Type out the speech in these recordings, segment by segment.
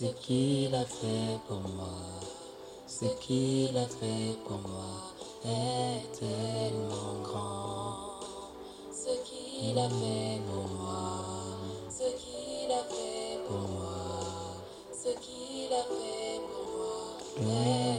Ce qu'il a fait pour moi, ce qu'il a fait pour moi. Est tellement grand. Ce qu'il a fait pour moi, ce qu'il a fait pour moi, ce qu'il a fait pour moi. Est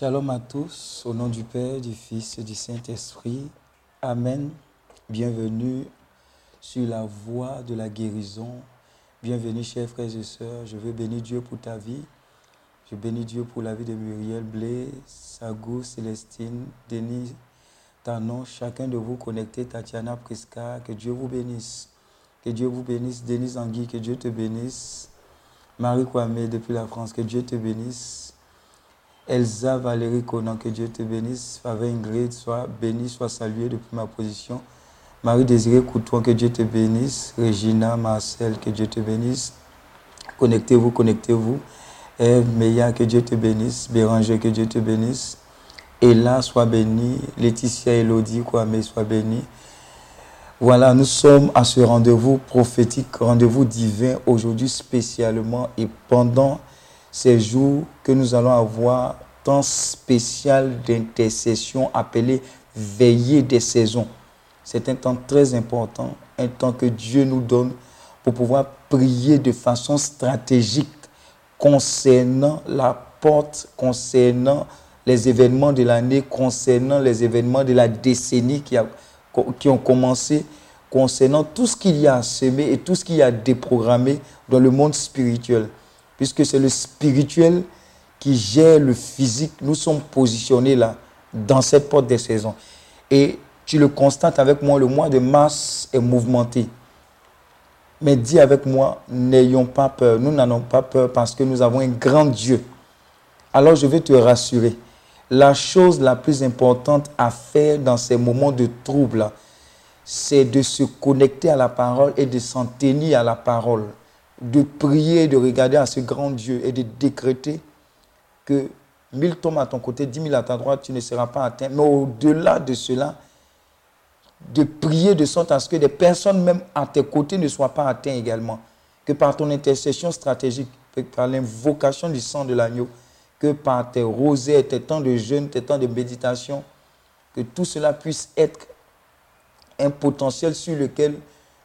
Shalom à tous, au nom du Père, du Fils et du Saint-Esprit. Amen. Bienvenue sur la voie de la guérison. Bienvenue, chers frères et sœurs. Je veux bénir Dieu pour ta vie. Je bénis Dieu pour la vie de Muriel Blé, Sagou, Célestine, Denise, Tanon, chacun de vous connecté, Tatiana Priska, que Dieu vous bénisse. Que Dieu vous bénisse. Denise Angui, que Dieu te bénisse. Marie Kwame depuis la France, que Dieu te bénisse. Elsa Valérie Conan, que Dieu te bénisse. Favre Ingrid, sois bénie, sois saluée depuis ma position. Marie-Désirée Coutouin, que Dieu te bénisse. Regina Marcel, que Dieu te bénisse. Connectez-vous, connectez-vous. Eve Meya, que Dieu te bénisse. Béranger, que Dieu te bénisse. Ella, sois bénie. Laetitia Elodie, Kwame, sois bénie. Voilà, nous sommes à ce rendez-vous prophétique, rendez-vous divin aujourd'hui spécialement et pendant ces jours que nous allons avoir temps spécial d'intercession appelé veillée des saisons. C'est un temps très important, un temps que Dieu nous donne pour pouvoir prier de façon stratégique concernant la porte, concernant les événements de l'année, concernant les événements de la décennie qui, a, qui ont commencé, concernant tout ce qu'il y a à semer et tout ce qu'il y a à déprogrammer dans le monde spirituel. Puisque c'est le spirituel qui gère le physique, nous sommes positionnés là, dans cette porte des saisons. Et tu le constates avec moi, le mois de mars est mouvementé. Mais dis avec moi, n'ayons pas peur. Nous n'en pas peur parce que nous avons un grand Dieu. Alors je vais te rassurer. La chose la plus importante à faire dans ces moments de trouble, c'est de se connecter à la parole et de s'en tenir à la parole. De prier, de regarder à ce grand Dieu et de décréter que mille tombent à ton côté, dix mille à ta droite, tu ne seras pas atteint. Mais au-delà de cela, de prier de sorte à ce que des personnes même à tes côtés ne soient pas atteintes également. Que par ton intercession stratégique, par l'invocation du sang de l'agneau, que par tes rosées, tes temps de jeûne, tes temps de méditation, que tout cela puisse être un potentiel sur lequel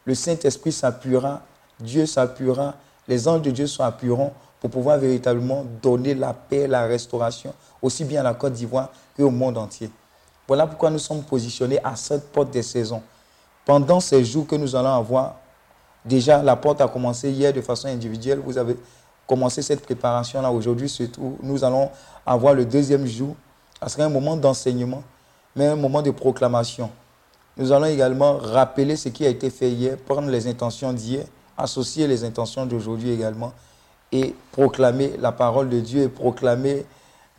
le Saint-Esprit s'appuiera, Dieu s'appuiera, les anges de Dieu s'appuieront pour pouvoir véritablement donner la paix, la restauration, aussi bien à la Côte d'Ivoire qu'au monde entier. Voilà pourquoi nous sommes positionnés à cette porte des saisons. Pendant ces jours que nous allons avoir, déjà la porte a commencé hier de façon individuelle. Vous avez commencé cette préparation-là aujourd'hui, surtout. Nous allons avoir le deuxième jour. Ce sera un moment d'enseignement, mais un moment de proclamation. Nous allons également rappeler ce qui a été fait hier, prendre les intentions d'hier, associer les intentions d'aujourd'hui également, et proclamer la parole de Dieu et proclamer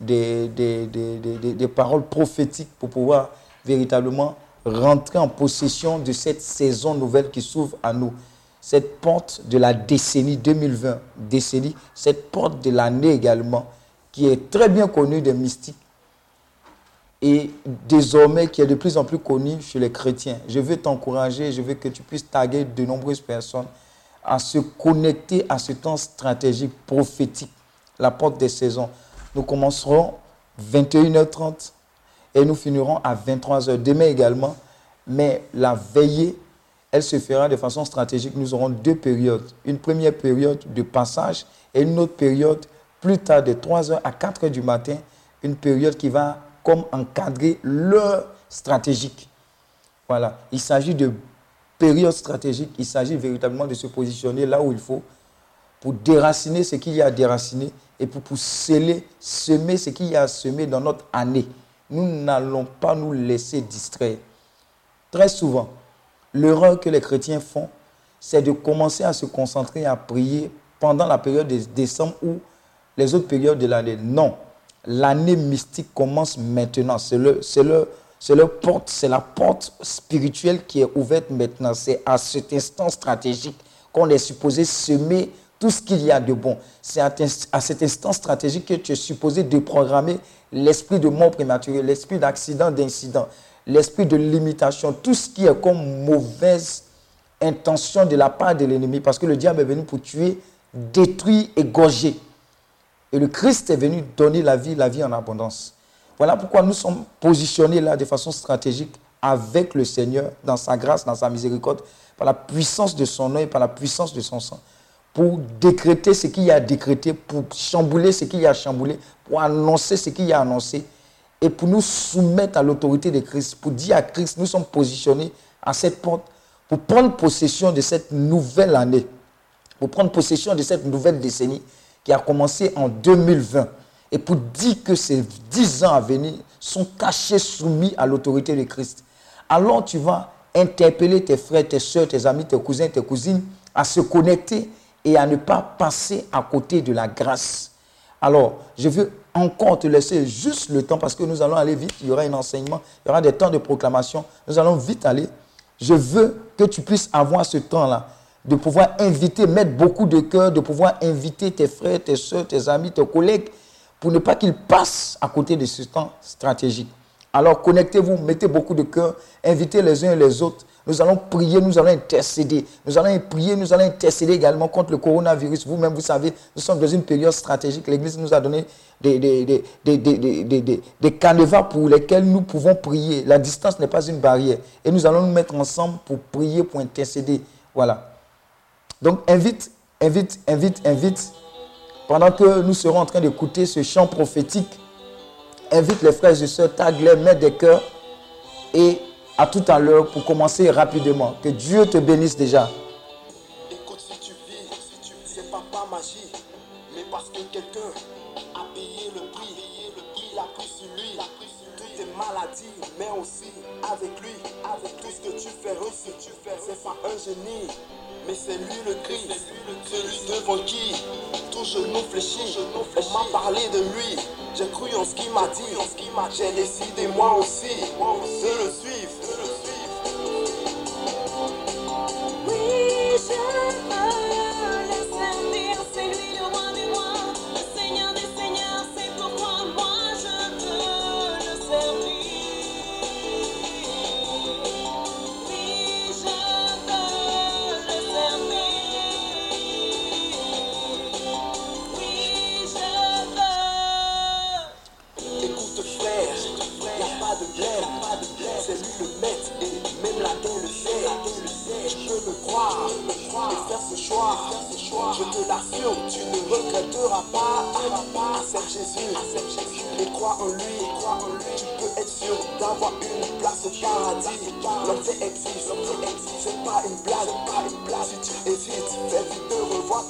des, des, paroles prophétiques pour pouvoir véritablement rentrer en possession de cette saison nouvelle qui s'ouvre à nous. Cette porte de la décennie 2020, décennie, cette porte de l'année également, qui est très bien connue des mystiques et désormais qui est de plus en plus connue chez les chrétiens. Je veux t'encourager, je veux que tu puisses taguer de nombreuses personnes à se connecter à ce temps stratégique, prophétique, la porte des saisons. Nous commencerons 21h30 et nous finirons à 23h. Demain également, mais la veillée, elle se fera de façon stratégique. Nous aurons deux périodes. Une première période de passage et une autre période plus tard de 3h à 4h du matin, une période qui va comme encadrer l'heure stratégique. Voilà, il s'agit de période stratégique, il s'agit véritablement de se positionner là où il faut pour déraciner ce qu'il y a à déraciner et pour, pour sceller, semer ce qu'il y a à semer dans notre année. Nous n'allons pas nous laisser distraire. Très souvent, l'erreur que les chrétiens font, c'est de commencer à se concentrer à prier pendant la période de décembre ou les autres périodes de l'année. Non, l'année mystique commence maintenant. C'est le, le, le porte, c'est la porte spirituelle qui est ouverte maintenant. C'est à cet instant stratégique qu'on est supposé semer tout ce qu'il y a de bon. C'est à, cet instant stratégique que tu es supposé déprogrammer l'esprit de mort prématuré, l'esprit d'accident, d'incident, l'esprit de limitation, tout ce qui est comme mauvaise intention de la part de l'ennemi, parce que le diable est venu pour tuer, détruire, égorger. Et le Christ est venu donner la vie, la vie en abondance. Voilà pourquoi nous sommes positionnés là de façon stratégique avec le Seigneur, dans sa grâce, dans sa miséricorde, par la puissance de son œil, par la puissance de son sang pour décréter ce qu'il y a à décréter, pour chambouler ce qu'il y a à chambouler, pour annoncer ce qu'il y a à annoncer, et pour nous soumettre à l'autorité de Christ, pour dire à Christ, nous sommes positionnés à cette porte, pour prendre possession de cette nouvelle année, pour prendre possession de cette nouvelle décennie qui a commencé en 2020, et pour dire que ces dix ans à venir sont cachés, soumis à l'autorité de Christ. Alors tu vas interpeller tes frères, tes soeurs, tes amis, tes cousins, tes cousines à se connecter et à ne pas passer à côté de la grâce. Alors, je veux encore te laisser juste le temps parce que nous allons aller vite. Il y aura un enseignement, il y aura des temps de proclamation. Nous allons vite aller. Je veux que tu puisses avoir ce temps-là, de pouvoir inviter, mettre beaucoup de cœur, de pouvoir inviter tes frères, tes soeurs, tes amis, tes collègues, pour ne pas qu'ils passent à côté de ce temps stratégique. Alors connectez-vous, mettez beaucoup de cœur, invitez les uns et les autres. Nous allons prier, nous allons intercéder. Nous allons prier, nous allons intercéder également contre le coronavirus. Vous-même, vous savez, nous sommes dans une période stratégique. L'Église nous a donné des, des, des, des, canevas pour lesquels nous pouvons prier. La distance n'est pas une barrière. Et nous allons nous mettre ensemble pour prier, pour intercéder. Voilà. Donc invite, invite, invite, invite. Pendant que nous serons en train d'écouter ce chant prophétique, invite les frères et sœurs, tag-les, mets des cœurs et à tout à l'heure pour commencer rapidement. Que Dieu te bénisse déjà. Écoute, si tu vis, si tu c'est pas pas magie, mais parce que quelqu'un a payé le prix, le prix, il a pris sur lui, il a pris sur toutes tes maladies, mais aussi avec lui, avec tout ce que tu fais, que tu fais, c'est pas un génie, mais c'est lui le Christ, celui devant qui tout genou fléchit, on m'a parlé de lui, j'ai cru en ce qu'il m'a dit, j'ai décidé moi aussi de le suivre. Oui, je veux le servir, c'est lui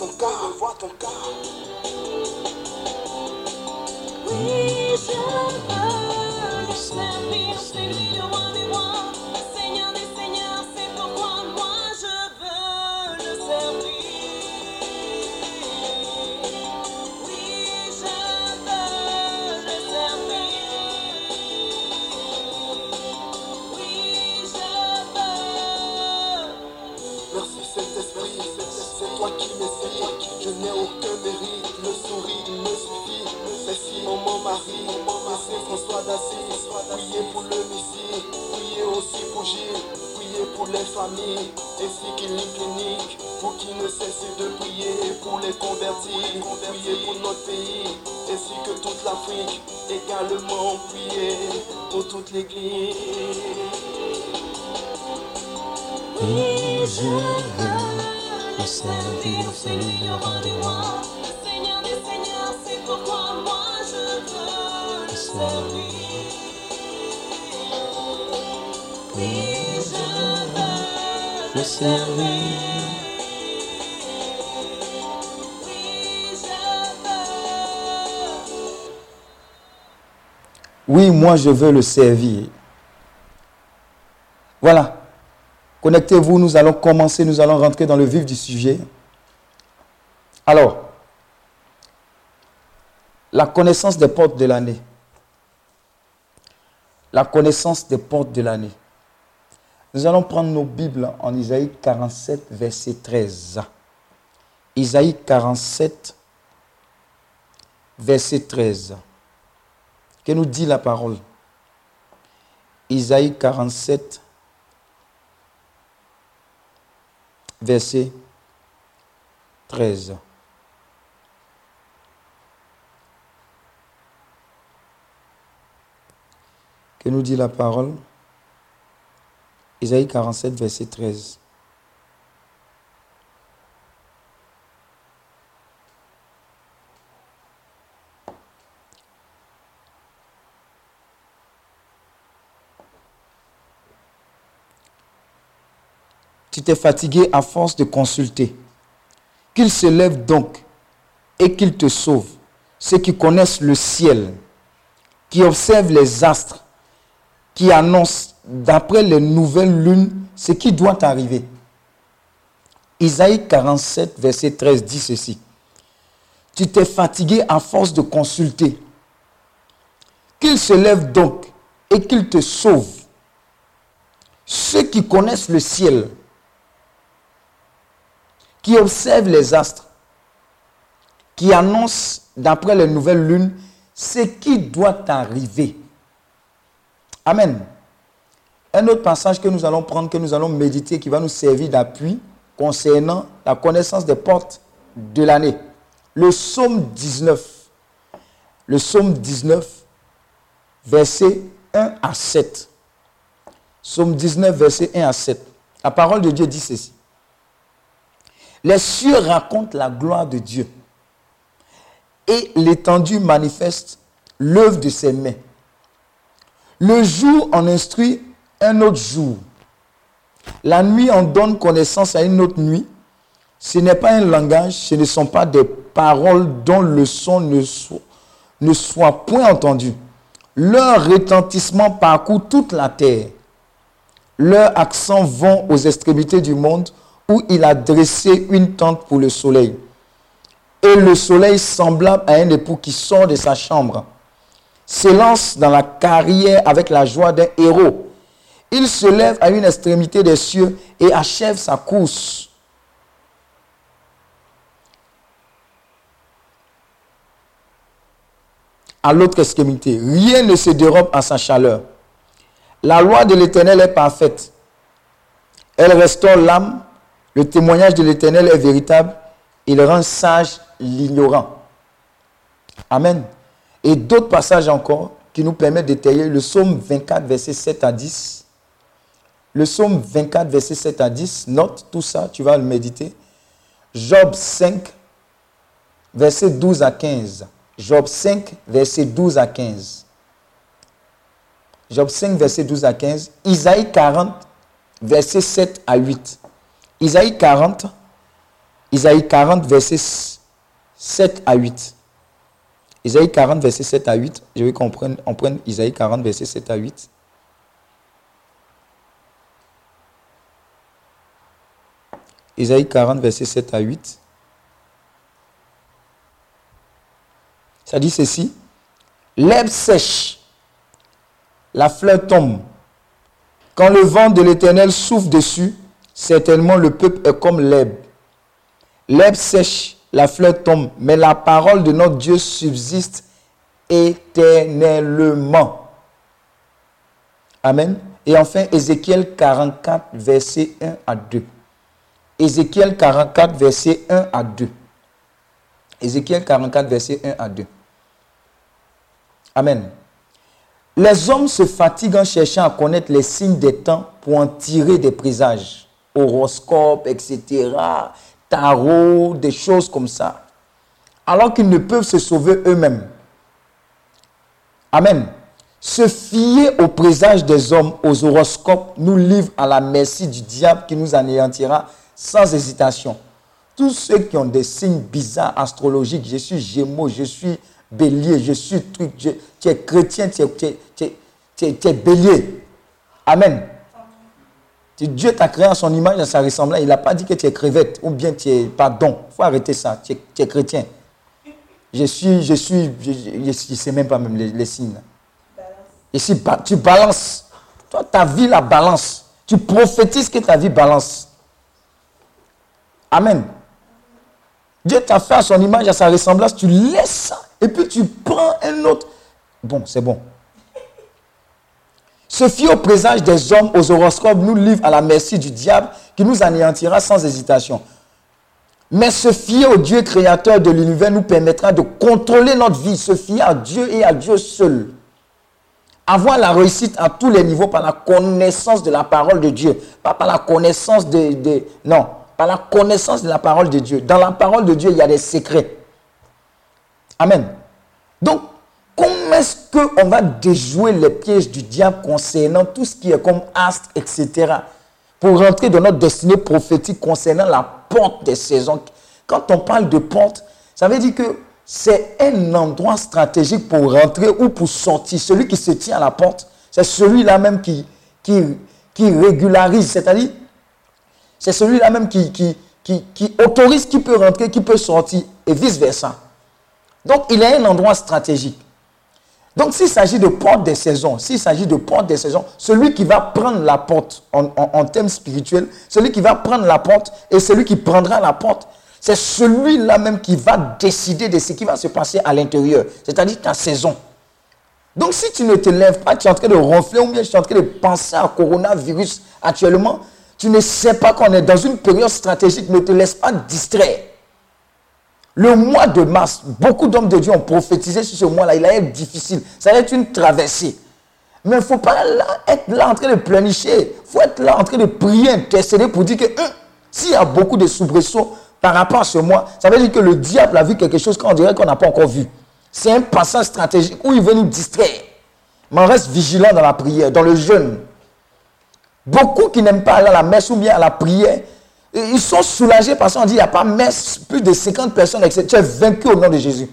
de revoir ton cas, familles, ainsi qu'il y clinique, pour qui ne cesse de prier, pour les convertis, priez pour notre pays, ainsi que toute l'Afrique, également priez pour toute l'Église. Oui, je veux le servir, le Seigneur des seigneurs, c'est pourquoi moi je veux le servir. Oui, moi je veux le servir. Voilà. Connectez-vous, nous allons commencer, nous allons rentrer dans le vif du sujet. Alors, la connaissance des portes de l'année. La connaissance des portes de l'année. Nous allons prendre nos Bibles en Isaïe 47, verset 13. Isaïe 47, verset 13. Que nous dit la parole? Isaïe 47, verset 13. Que nous dit la parole? Isaïe 47, verset 13. Tu t'es fatigué à force de consulter. Qu'il se lève donc et qu'il te sauve. Ceux qui connaissent le ciel, qui observe les astres, qui annonce d'après les nouvelles lunes ce qui doit arriver. Isaïe 47, verset 13 dit ceci. Tu t'es fatigué à force de consulter. Qu'il se lève donc et qu'il te sauve. Ceux qui connaissent le ciel, qui observent les astres, qui annoncent d'après les nouvelles lunes ce qui doit arriver. Amen. Un autre passage que nous allons prendre, que nous allons méditer, qui va nous servir d'appui concernant la connaissance des portes de l'année. Le psaume 19. Le psaume 19, verset 1 à 7. Psaume 19, verset 1 à 7. La parole de Dieu dit ceci. Les cieux racontent la gloire de Dieu et l'étendue manifeste l'œuvre de ses mains. Le jour en instruit un autre jour. La nuit en donne connaissance à une autre nuit. Ce n'est pas un langage, ce ne sont pas des paroles dont le son ne soit, ne soit point entendu. Leur retentissement parcourt toute la terre. Leurs accents vont aux extrémités du monde où il a dressé une tente pour le soleil. Et le soleil semblable à un époux qui sort de sa chambre s'élance dans la carrière avec la joie d'un héros. Il se lève à une extrémité des cieux et achève sa course. À l'autre extrémité, rien ne se dérobe à sa chaleur. La loi de l'Éternel est parfaite. Elle restaure l'âme. Le témoignage de l'Éternel est véritable. Il rend sage l'ignorant. Amen. Et d'autres passages encore qui nous permettent d'étayer le psaume 24, verset 7 à 10. Le psaume 24, verset 7 à 10, note tout ça, tu vas le méditer. Job 5, verset 12 à 15. Job 5, verset 12 à 15. Job 5, verset 12 à 15. Isaïe 40, verset 7 à 8. Isaïe 40, Isaïe 40, verset 7 à 8. Isaïe 40, verset 7 à 8. Je veux qu'on prenne, prenne Isaïe 40, verset 7 à 8. Isaïe 40, verset 7 à 8. Ça dit ceci. L'herbe sèche, la fleur tombe. Quand le vent de l'Éternel souffle dessus, certainement le peuple est comme l'herbe. L'herbe sèche, la fleur tombe, mais la parole de notre Dieu subsiste éternellement. Amen. Et enfin, Ézéchiel 44, verset 1 à 2. Ézéchiel 44, verset 1 à 2. Ézéchiel 44, verset 1 à 2. Amen. Les hommes se fatiguent en cherchant à connaître les signes des temps pour en tirer des présages, horoscopes, etc., tarot, des choses comme ça, alors qu'ils ne peuvent se sauver eux-mêmes. Amen. Se fier aux présages des hommes, aux horoscopes, nous livre à la merci du diable qui nous anéantira sans hésitation. Tous ceux qui ont des signes bizarres astrologiques, je suis gémeaux, je suis bélier, je suis truc, tu es chrétien, tu es bélier. Amen. Dieu t'a créé en son image, à sa ressemblance. Il n'a pas dit que tu es crevette ou bien tu es pardon. Il faut arrêter ça. Tu es, chrétien. Je suis, je suis, je ne sais même pas même les, signes. Tu balances, toi, ta vie la balance. Tu prophétises que ta vie balance. Amen. Dieu t'a fait à son image, à sa ressemblance. Tu laisses ça. Et puis tu prends un autre. Bon, c'est bon. Se fier au présage des hommes, aux horoscopes, nous livre à la merci du diable qui nous anéantira sans hésitation. Mais se fier au Dieu créateur de l'univers nous permettra de contrôler notre vie, se fier à Dieu et à Dieu seul. Avoir la réussite à tous les niveaux par la connaissance de la parole de Dieu, pas par la connaissance de, non, par la connaissance de la parole de Dieu. Dans la parole de Dieu, il y a des secrets. Amen. Donc, est-ce qu'on va déjouer les pièges du diable concernant tout ce qui est comme astre, etc. Pour rentrer dans notre destinée prophétique concernant la porte des saisons? Quand on parle de porte, ça veut dire que c'est un endroit stratégique pour rentrer ou pour sortir. Celui qui se tient à la porte, c'est celui-là même qui, régularise, c'est-à-dire, c'est celui-là même qui autorise qui peut rentrer, qui peut sortir, et vice-versa. Donc, il est un endroit stratégique. Donc, s'il s'agit de porte des saisons, s'il s'agit de porte des saisons, celui qui va prendre la porte en, en, en termes spirituels, celui qui va prendre la porte et celui qui prendra la porte, c'est celui-là même qui va décider de ce qui va se passer à l'intérieur, c'est-à-dire ta saison. Donc, si tu ne te lèves pas, tu es en train de ronfler ou bien tu es en train de penser à coronavirus actuellement, tu ne sais pas qu'on est dans une période stratégique, ne te laisse pas distraire. Le mois de mars, beaucoup d'hommes de Dieu ont prophétisé sur ce mois-là. Il a été difficile. Ça va être une traversée. Mais il ne faut pas être là en train de planifier. Il faut être là en train de prier, intercéder pour dire que hein, s'il y a beaucoup de soubresauts par rapport à ce mois, ça veut dire que le diable a vu quelque chose qu'on dirait qu'on n'a pas encore vu. C'est un passage stratégique où il veut nous distraire. Mais on reste vigilant dans la prière, dans le jeûne. Beaucoup qui n'aiment pas aller à la messe ou bien à la prière, ils sont soulagés parce qu'on dit il n'y a pas plus de 50 personnes, etc. Tu es vaincu au nom de Jésus.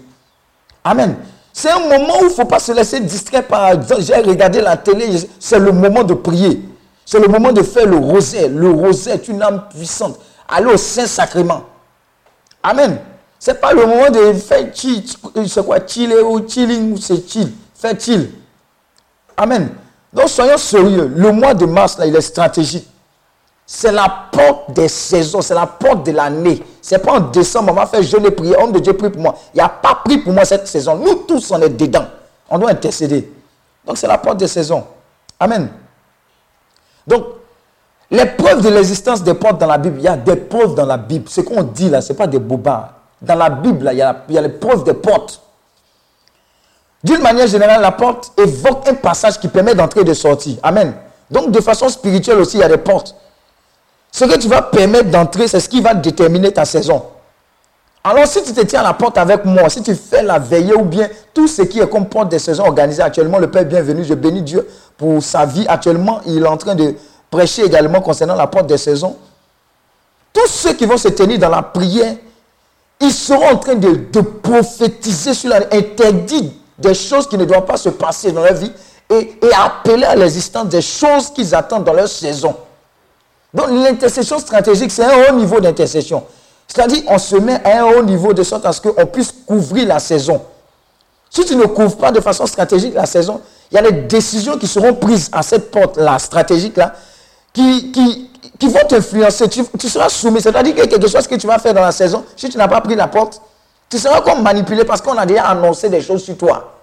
Amen. C'est un moment où il ne faut pas se laisser distraire par. J'ai regardé la télé, c'est le moment de prier. C'est le moment de faire le rosaire. Le rosaire est une âme puissante. Aller au Saint-Sacrement. Amen. Ce n'est pas le moment de faire chill, c'est quoi, chiller ou chilling, ou c'est chill. Faire chill. Amen. Donc soyons sérieux. Le mois de mars, là, il est stratégique. C'est la porte des saisons, c'est la porte de l'année. C'est pas en décembre, on va faire jeûne et prier. Homme de Dieu, prie pour moi. Il n'y a pas pris pour moi cette saison. Nous tous, on est dedans. On doit intercéder. Donc c'est la porte des saisons. Amen. Donc, les preuves de l'existence des portes dans la Bible, il y a des preuves dans la Bible. Ce qu'on dit là, ce n'est pas des bobards. Dans la Bible, il y a les preuves des portes. D'une manière générale, la porte évoque un passage qui permet d'entrer et de sortir. Amen. Donc, de façon spirituelle aussi, il y a des portes. Ce que tu vas permettre d'entrer, c'est ce qui va déterminer ta saison. Alors, si tu te tiens à la porte avec moi, si tu fais la veillée ou bien tout ce qui est comme porte des saisons organisées actuellement, le Père est bienvenu, je bénis Dieu pour sa vie. Actuellement, il est en train de prêcher également concernant la porte des saisons. Tous ceux qui vont se tenir dans la prière, ils seront en train de, prophétiser sur la des choses qui ne doivent pas se passer dans leur vie et appeler à l'existence des choses qu'ils attendent dans leur saison. Donc l'intercession stratégique, c'est un haut niveau d'intercession. C'est-à-dire, on se met à un haut niveau de sorte à ce qu'on puisse couvrir la saison. Si tu ne couvres pas de façon stratégique la saison, il y a des décisions qui seront prises à cette porte-là, stratégique-là, qui, qui, qui vont t'influencer. Tu, tu, seras soumis. C'est-à-dire a quelque chose que tu vas faire dans la saison, si tu n'as pas pris la porte, tu seras comme manipulé parce qu'on a déjà annoncé des choses sur toi.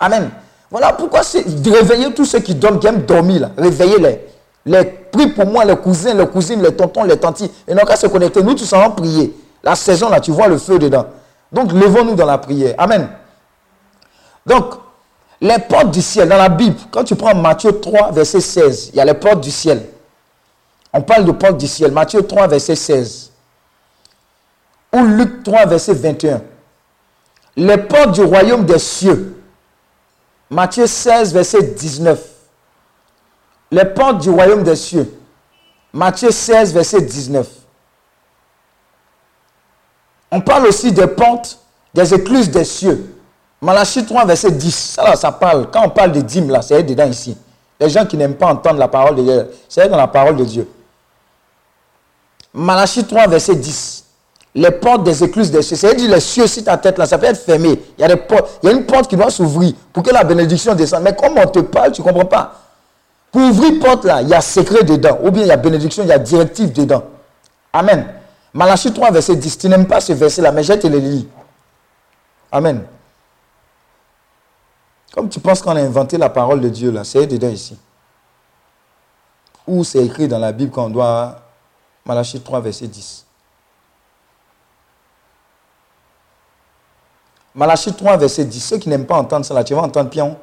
Amen. Voilà pourquoi c'est réveiller tous ceux qui dorment, qui aiment dormir, là. Réveillez-les. Les prie pour moi, les cousins, les cousines, les tontons, les tantis. Et n'ont qu'à se connecter. Nous tous allons prier. La saison là, tu vois le feu dedans. Donc levons-nous dans la prière. Amen. Donc, les portes du ciel, dans la Bible, quand tu prends Matthieu 3, verset 16, il y a les portes du ciel. On parle de portes du ciel. Matthieu 3, verset 16. Ou Luc 3, verset 21. Les portes du royaume des cieux. Matthieu 16, verset 19 les portes du royaume des cieux. Matthieu 16, verset 19. On parle aussi des portes des écluses des cieux. Malachie 3, verset 10. Ça, là, ça parle. Quand on parle de dîmes, là, c'est dedans ici. Les gens qui n'aiment pas entendre la parole de Dieu, c'est dans la parole de Dieu. Malachie 3, verset 10. Les portes des écluses des cieux. C'est-à-dire les cieux, si ta tête là, ça peut être fermé. Il y a des portes. Il y a une porte qui doit s'ouvrir pour que la bénédiction descende. Mais comme on te parle, tu ne comprends pas. Pour ouvrir porte là, il y a secret dedans. Ou bien il y a bénédiction, il y a directive dedans. Amen. Malachie 3, verset 10. Tu n'aimes pas ce verset là, mais je te le lis. Amen. Comme tu penses qu'on a inventé la parole de Dieu là, c'est dedans ici. Ou c'est écrit dans la Bible qu'on doit. Malachie 3, verset 10. Malachie 3, verset 10. Ceux qui n'aiment pas entendre là, tu vas entendre pion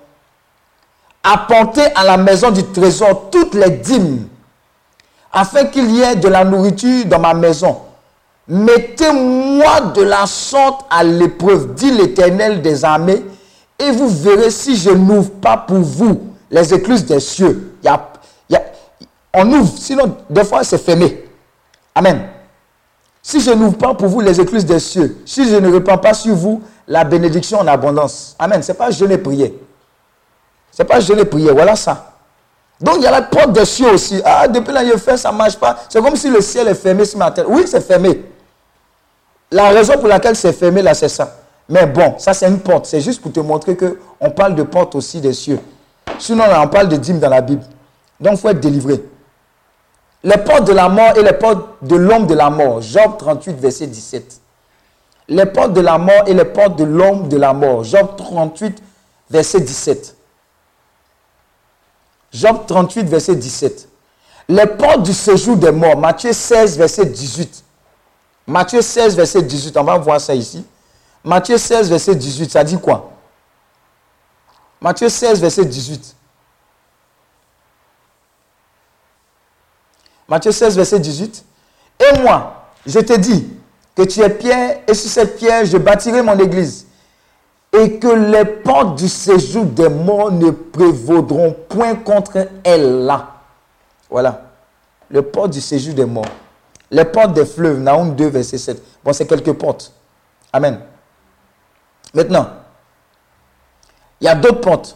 apportez à la maison du trésor toutes les dîmes, afin qu'il y ait de la nourriture dans ma maison. Mettez-moi de la sorte à l'épreuve, dit l'Éternel des armées, et vous verrez si je n'ouvre pas pour vous les écluses des cieux. Il y a, il y on ouvre, sinon des fois c'est fermé. Amen. Si je n'ouvre pas pour vous les écluses des cieux, si je ne répands pas sur vous la bénédiction en abondance. Amen. Ce n'est pas jeûner prier. Ce n'est pas jeûner prier. Voilà ça. Donc il y a la porte des cieux aussi. Ah, depuis là, je ça ne marche pas. C'est comme si le ciel est fermé ce matin. Oui, c'est fermé. La raison pour laquelle c'est fermé là, c'est ça. Mais bon, ça c'est une porte. C'est juste pour te montrer qu'on parle de porte aussi des cieux. Sinon, là, on parle de dîmes dans la Bible. Donc il faut être délivré. Les portes de la mort et les portes de l'homme de la mort. Job 38, verset 17. Les portes de la mort et les portes de l'homme de la mort. Job 38, verset 17. Job 38, verset 17. Les portes du séjour des morts. Matthieu 16, verset 18. Matthieu 16, verset 18. On va voir ça ici. Matthieu 16, verset 18. Ça dit quoi? Matthieu 16, verset 18. Matthieu 16, verset 18. Et moi, je te dis que tu es pierre, et sur cette pierre, je bâtirai mon église. Et que les portes du séjour des morts ne prévaudront point contre elle là. Voilà. Les portes du séjour des morts. Les portes des fleuves, Naoum 2, verset 7. Bon, c'est quelques portes. Amen. Maintenant, il y a d'autres portes.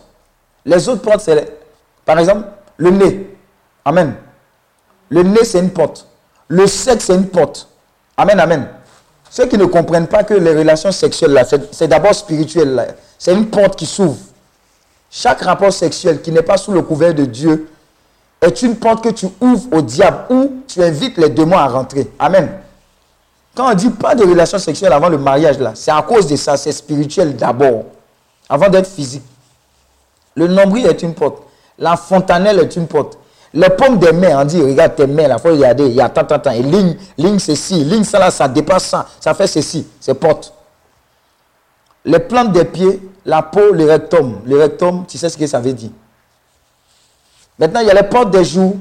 Les autres portes, c'est, par exemple, le nez. Amen. Le nez, c'est une porte. Le sexe, c'est une porte. Amen, amen. Ceux qui ne comprennent pas que les relations sexuelles, c'est d'abord spirituel. C'est une porte qui s'ouvre. Chaque rapport sexuel qui n'est pas sous le couvert de Dieu est une porte que tu ouvres au diable ou tu invites les démons à rentrer. Amen. Quand on dit pas de relations sexuelles avant le mariage, là, c'est à cause de ça, c'est spirituel d'abord, avant d'être physique. Le nombril est une porte. La fontanelle est une porte. Les pommes des mains, on dit, regarde tes mains, il faut regarder, il y a tant, tant, tant. Et ligne, ligne ceci, ligne ça là, ça dépasse ça, ça fait ceci, c'est porte. Les plantes des pieds, la peau, le rectum. Le rectum, tu sais ce que ça veut dire. Maintenant, il y a les portes des jours.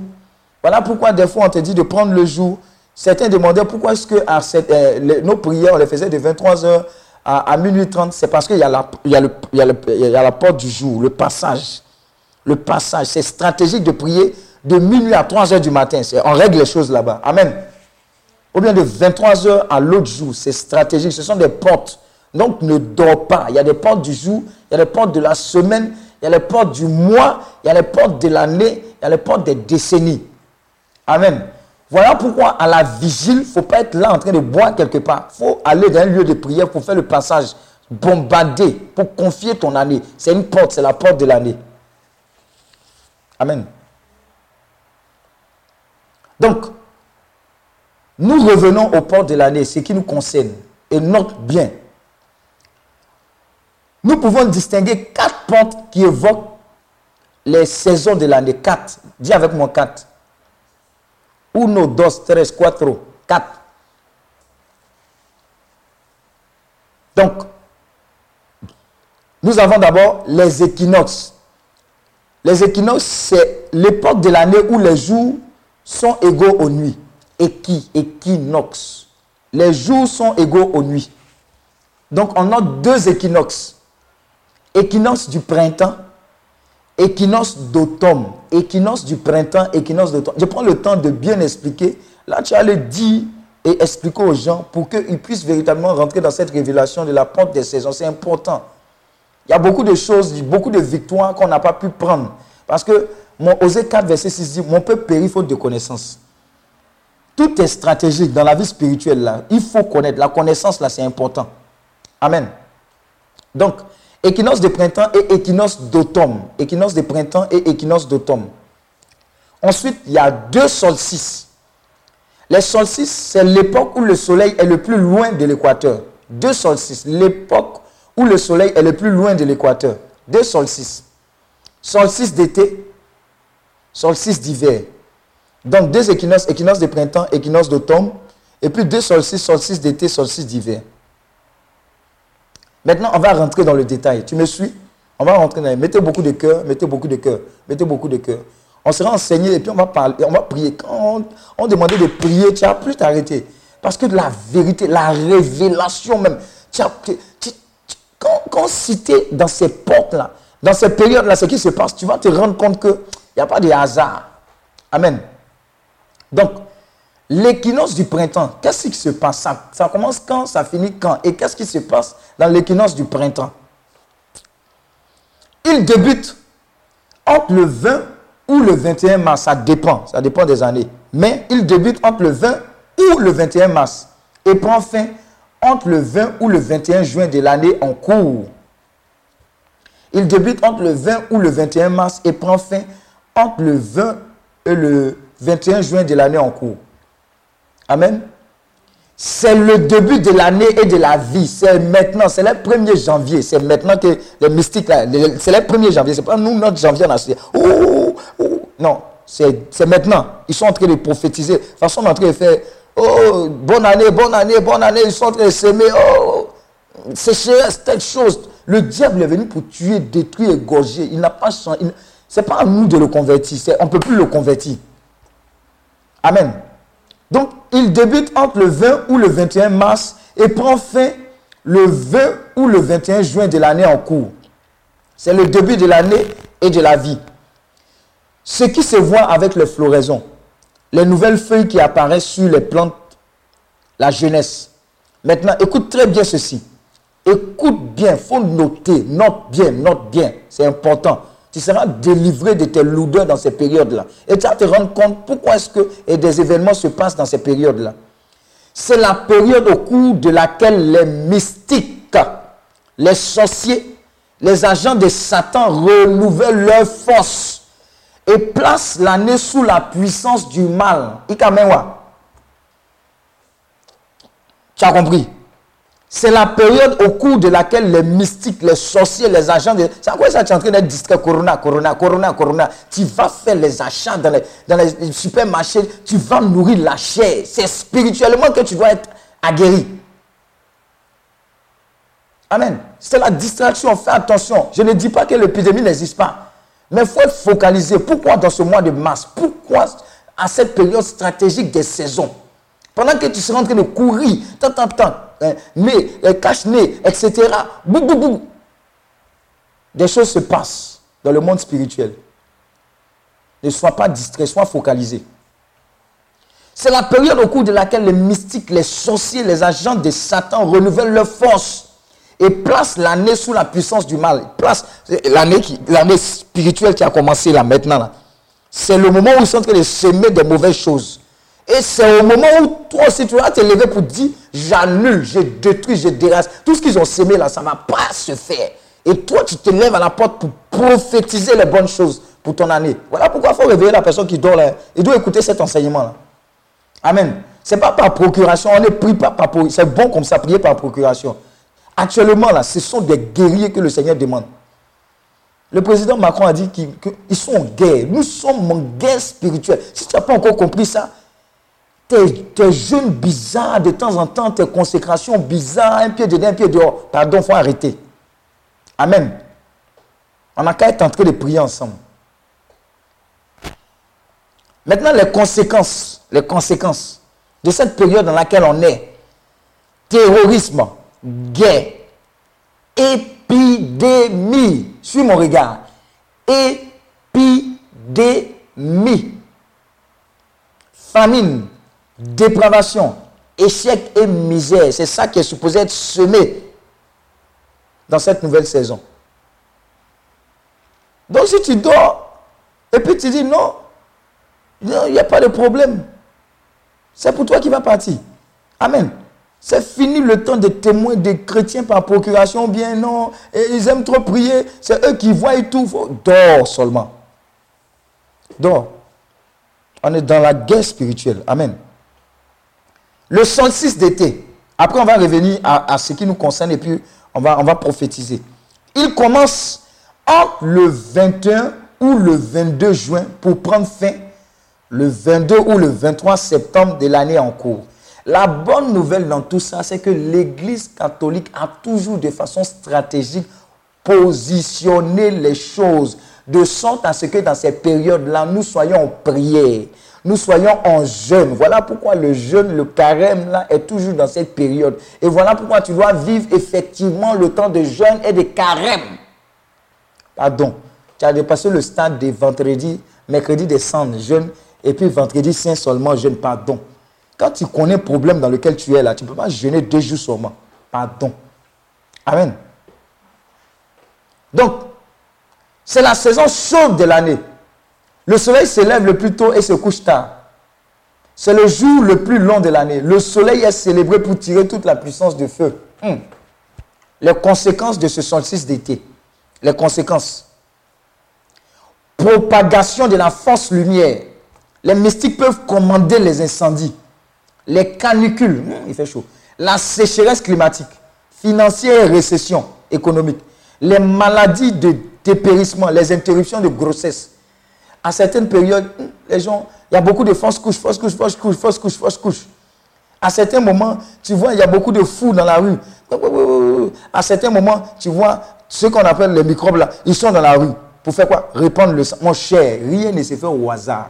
Voilà pourquoi des fois on te dit de prendre le jour. Certains demandaient pourquoi est-ce que euh, nos prières, on les faisait de 23h à, minuit 30. C'est parce qu'il y, y, y, y a la porte du jour, le passage. Le passage, c'est stratégique de prier de minuit à 3h du matin. On règle les choses là-bas. Amen. Ou bien de 23h à l'autre jour. C'est stratégique. Ce sont des portes. Donc ne dors pas. Il y a des portes du jour, il y a des portes de la semaine, il y a les portes du mois, il y a les portes de l'année, il y a les portes des décennies. Amen. Voilà pourquoi à la vigile, il ne faut pas être là en train de boire quelque part. Il faut aller dans un lieu de prière pour faire le passage, bombarder, pour confier ton année. C'est une porte, c'est la porte de l'année. Amen. Donc, nous revenons aux portes de l'année, ce qui nous concerne, et note bien. Nous pouvons distinguer quatre portes qui évoquent les saisons de l'année. Quatre. Dis avec moi quatre. Uno, dos, tres, cuatro. Quatre. Donc, nous avons d'abord les équinoxes. Les équinoxes, c'est l'époque de l'année où les jours sont égaux aux nuits. Équi, équinoxe. Les jours sont égaux aux nuits. Donc, on a deux équinoxes. Équinoxe du printemps, équinoxe d'automne. Équinoxe du printemps, équinoxe d'automne. Je prends le temps de bien expliquer. Là, tu as le dire et expliquer aux gens pour qu'ils puissent véritablement rentrer dans cette révélation de la porte des saisons. C'est important. Il y a beaucoup de choses, beaucoup de victoires qu'on n'a pas pu prendre. Parce que mon Osée 4, verset 6 dit Mon peuple périt faute de connaissance. Tout est stratégique dans la vie spirituelle. Il faut connaître. La connaissance, là, c'est important. Amen. Donc, équinoxe de printemps et équinoxe d'automne. Équinoxe de printemps et équinoxe d'automne. Ensuite, il y a deux solstices. Les solstices, c'est l'époque où le soleil est le plus loin de l'équateur. Deux solstices, l'époque où le soleil est le plus loin de l'équateur. Deux solstices. Solstice d'été, solstice d'hiver. Donc deux équinoxes, équinoxe de printemps, équinoxe d'automne, et puis deux solstices, solstice d'été, solstice d'hiver. Maintenant, on va rentrer dans le détail. Tu me suis? On va rentrer dans Mettez beaucoup de cœur, mettez beaucoup de cœur, mettez beaucoup de cœur. On sera enseigné et puis on va parler, on va prier. Quand on, demandait de prier, tu as plus t'arrêter. Parce que la vérité, la révélation même, quand, quand dans ces portes-là, dans ces périodes-là, ce qui se passe, tu vas te rendre compte qu'il n'y a pas de hasard. Amen. Donc, l'équinoxe du printemps, qu'est-ce qui se passe? Ça, ça commence quand, ça finit quand? Et qu'est-ce qui se passe dans l'équinoxe du printemps? Il débute entre le 20 ou le 21 mars, ça dépend, ça dépend des années. Mais il débute entre le 20 ou le 21 mars et prend fin entre le 20 ou le 21 juin de l'année en cours. Il débute entre le 20 ou le 21 mars et prend fin entre le 20 et le 21 juin de l'année en cours. Amen. C'est le début de l'année et de la vie. C'est maintenant, c'est le 1er janvier. C'est maintenant que les mystiques, c'est le 1er janvier. C'est pas nous, notre janvier, on ouh. Non, c'est maintenant. Ils sont en train de prophétiser. De toute façon, en train de faire, oh, bonne année, bonne année, bonne année. Ils sont en train de s'aimer. Oh, sécheresse, telle chose. Le diable est venu pour tuer, détruire, égorger. Il n'a pas changé. C'est pas à nous de le convertir. On ne peut plus le convertir. Amen. Donc, il débute entre le 20 ou le 21 mars et prend fin le 20 ou le 21 juin de l'année en cours. C'est le début de l'année et de la vie. Ce qui se voit avec les floraisons, les nouvelles feuilles qui apparaissent sur les plantes, la jeunesse. Maintenant, écoute très bien ceci. Écoute bien, faut noter, note bien, note bien, c'est important. Tu seras délivré de tes lourdeurs dans ces périodes-là. Et tu vas te rendre compte pourquoi est-ce que des événements se passent dans ces périodes-là. C'est la période au cours de laquelle les mystiques, les sorciers, les agents de Satan renouvellent leur force et placent l'année sous la puissance du mal. Tu as compris? C'est la période au cours de laquelle les mystiques, les sorciers, les agents de... C'est à quoi ça tu es en train d'être distrait Corona, Corona, Corona, Corona. Tu vas faire les achats dans les, supermarchés. Tu vas nourrir la chair. C'est spirituellement que tu dois être aguerri. Amen. C'est la distraction. Fais attention. Je ne dis pas que l'épidémie n'existe pas. Mais il faut être focalisé. Pourquoi dans ce mois de mars? Pourquoi à cette période stratégique des saisons? Pendant que tu seras en train de courir, tant, tant, tant, hein, euh, cache-nez, etc. Bou, bou, bou. Des choses se passent dans le monde spirituel. Ne sois pas distrait, sois focalisé. C'est la période au cours de laquelle les mystiques, les sorciers, les agents de Satan renouvellent leur force et placent l'année sous la puissance du mal. Place l'année l'année spirituelle qui a commencé là maintenant. là. C'est le moment où ils sont en train de semer des mauvaises choses. Et c'est au moment où toi aussi tu vas te lever pour dire j'annule, je détruis, je dérace. Tout ce qu'ils ont semé là, ça ne va pas se faire. Et toi, tu te lèves à la porte pour prophétiser les bonnes choses pour ton année. Voilà pourquoi il faut réveiller la personne qui dort là. Il doit écouter cet enseignement là. Amen. Ce n'est pas par procuration, on ne prie pas par procuration. C'est bon comme ça, prier par procuration. Actuellement, là, ce sont des guerriers que le Seigneur demande. Le président Macron a dit qu'ils sont en guerre. Nous sommes en guerre spirituelle. Si tu n'as pas encore compris ça, tes, jeûnes bizarres de temps en temps, tes consécrations bizarres, un pied dedans, un pied dehors, pardon, il faut arrêter. Amen. On n'a qu'à être en train de prier ensemble. Maintenant, les conséquences, les conséquences de cette période dans laquelle on est. Terrorisme, guerre, épidémie. Suis mon regard. Épidémie. Famine, dépravation, échec et misère. C'est ça qui est supposé être semé dans cette nouvelle saison. Donc si tu dors et puis tu dis non, il n'y a pas de problème. C'est pour toi qui vas partir. Amen. C'est fini le temps de témoins des chrétiens par procuration, bien non. Ils aiment trop prier. C'est eux qui voient tout. Dors seulement. Dors. On est dans la guerre spirituelle. Amen. Le solstice d'été. Après, on va revenir à, ce qui nous concerne et puis on va, on va prophétiser. Il commence entre le 21 ou le 22 juin pour prendre fin le 22 ou le 23 septembre de l'année en cours. La bonne nouvelle dans tout ça, c'est que l'Église catholique a toujours de façon stratégique positionné les choses de sorte à ce que dans ces périodes-là, nous soyons en prière, nous soyons en jeûne. Voilà pourquoi le jeûne, le carême, là, est toujours dans cette période. Et voilà pourquoi tu dois vivre effectivement le temps de jeûne et de carême. Pardon. Tu as dépassé le stade de vendredi, mercredi des jeûne, et puis vendredi saint seulement, jeûne, pardon. Quand tu connais le problème dans lequel tu es là, tu ne peux pas jeûner deux jours seulement. Pardon. Amen. Donc, c'est la saison chaude de l'année. Le soleil se lève le plus tôt et se couche tard. C'est le jour le plus long de l'année. Le soleil est célébré pour tirer toute la puissance du feu. Hum. Les conséquences de ce solstice d'été. Les conséquences. Propagation de la force lumière. Les mystiques peuvent commander les incendies, les canicules, hum, il fait chaud, la sécheresse climatique, financière et récession économique, les maladies de dépérissement, les interruptions de grossesse. À certaines périodes, les gens, il y a beaucoup de fausses couches, fausses couches, fausses couches, fausses couches, fausses couches. À certains moments, tu vois, il y a beaucoup de fous dans la rue. À certains moments, tu vois, ceux qu'on appelle les microbes là, ils sont dans la rue. Pour faire quoi? Répandre le sang. Mon cher, rien ne se fait au hasard.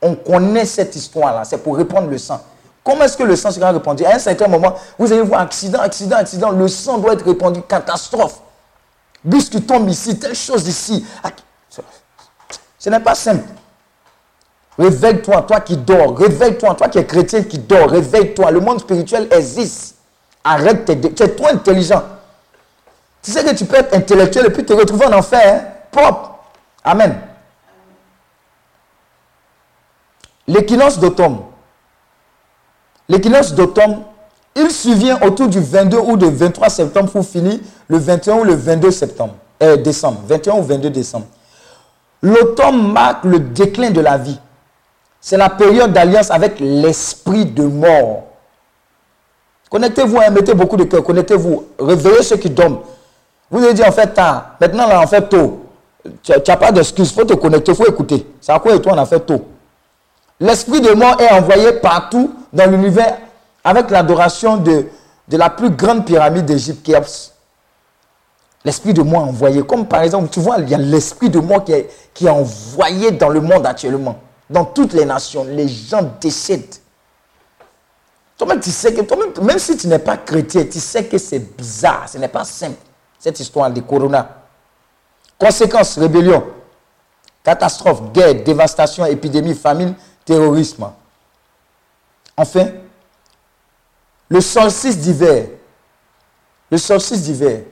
On connaît cette histoire-là. C'est pour répandre le sang. Comment est-ce que le sang sera répandu? À un certain moment, vous allez voir accident, accident, accident. Le sang doit être répandu. Catastrophe. Bus qui tombe ici, telle chose ici. Ce n'est pas simple. Réveille-toi, toi qui dors. Réveille-toi, toi qui es chrétien qui dors. Réveille-toi. Le monde spirituel existe. Arrête tes... Tu es trop intelligent. Tu sais que tu peux être intellectuel et puis te retrouver en enfer. Hein? Propre. Amen. L'équinoxe d'automne. L'équinoxe d'automne, il survient autour du 22 ou du 23 septembre pour finir le 21 ou le 22 septembre, euh, décembre. 21 ou 22 décembre. L'automne marque le déclin de la vie. C'est la période d'alliance avec l'esprit de mort. Connectez-vous, hein, mettez beaucoup de cœur, connectez-vous, réveillez ceux qui dorment. Vous avez dit en fait tard, maintenant là en fait tôt. Tu n'as pas d'excuse, il faut te connecter, il faut écouter. C'est à quoi et toi on a fait tôt? L'esprit de mort est envoyé partout dans l'univers avec l'adoration de, la plus grande pyramide d'Égypte, Khéops. L'esprit de est envoyé. Comme par exemple, tu vois, il y a l'esprit de mort qui est, qui est envoyé dans le monde actuellement. Dans toutes les nations, les gens décèdent. Toi-même, tu sais que, -même, même si tu n'es pas chrétien, tu sais que c'est bizarre, ce n'est pas simple, cette histoire de corona. Conséquences, rébellion, catastrophe, guerre, dévastation, épidémie, famine, terrorisme. Enfin, le solstice d'hiver. Le solstice d'hiver.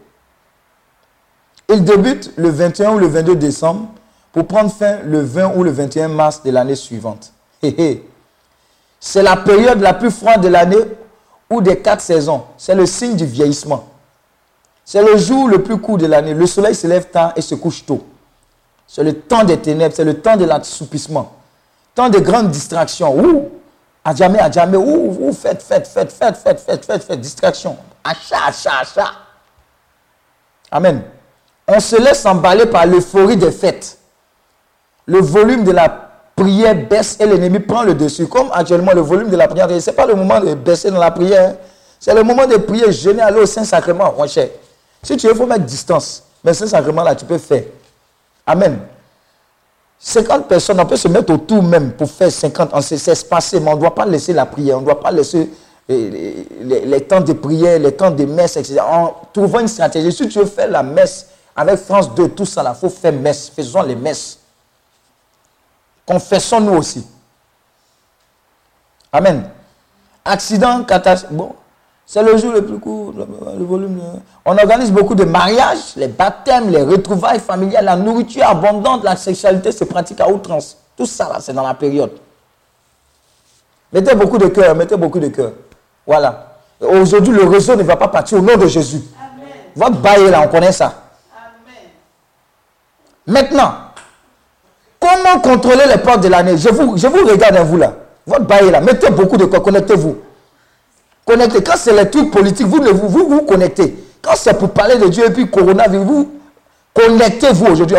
Il débute le 21 ou le 22 décembre pour prendre fin le 20 ou le 21 mars de l'année suivante. C'est la période la plus froide de l'année ou des quatre saisons. C'est le signe du vieillissement. C'est le jour le plus court de l'année. Le soleil se lève tard et se couche tôt. C'est le temps des ténèbres, c'est le temps de l'assoupissement. Temps de grandes distractions. Ouh, à jamais, à jamais. Ouh, ouh, faites, faites, faites, faites, faites, faites, faites, faites, distraction. Achat, achat, achat. Amen. On se laisse emballer par l'euphorie des fêtes le volume de la prière baisse et l'ennemi prend le dessus. Comme actuellement, le volume de la prière, ce n'est pas le moment de baisser dans la prière. C'est le moment de prier, jeûner, aller au Saint-Sacrement, mon cher. Si tu veux, il faut mettre distance. Mais Saint-Sacrement, là, tu peux faire. Amen. 50 personnes, on peut se mettre autour même pour faire 50, on s'espacer, mais on ne doit pas laisser la prière, on ne doit pas laisser les, les, les, temps de prière, les temps de messe, etc. En trouvant une stratégie, si tu veux faire la messe avec France 2, tout ça, il faut faire messe. Faisons les messes. Confessons-nous aussi. Amen. Accident, catastrophe. Bon, c'est le jour le plus court, le, volume. On organise beaucoup de mariages, les baptêmes, les retrouvailles familiales, la nourriture abondante, la sexualité se pratique à outrance. Tout ça, là, c'est dans la période. Mettez beaucoup de cœur, mettez beaucoup de cœur. Voilà. Aujourd'hui, le réseau ne va pas partir au nom de Jésus. Amen. Votre bail là, on connaît ça. Maintenant, Comment contrôler les portes de l'année? Je vous, je vous regarde à vous là. Votre bail là. Mettez beaucoup de quoi. Connectez-vous. Connectez. Quand c'est les trucs politiques, vous vous, vous, vous connectez. Quand c'est pour parler de Dieu et puis coronavirus, vous connectez-vous aujourd'hui.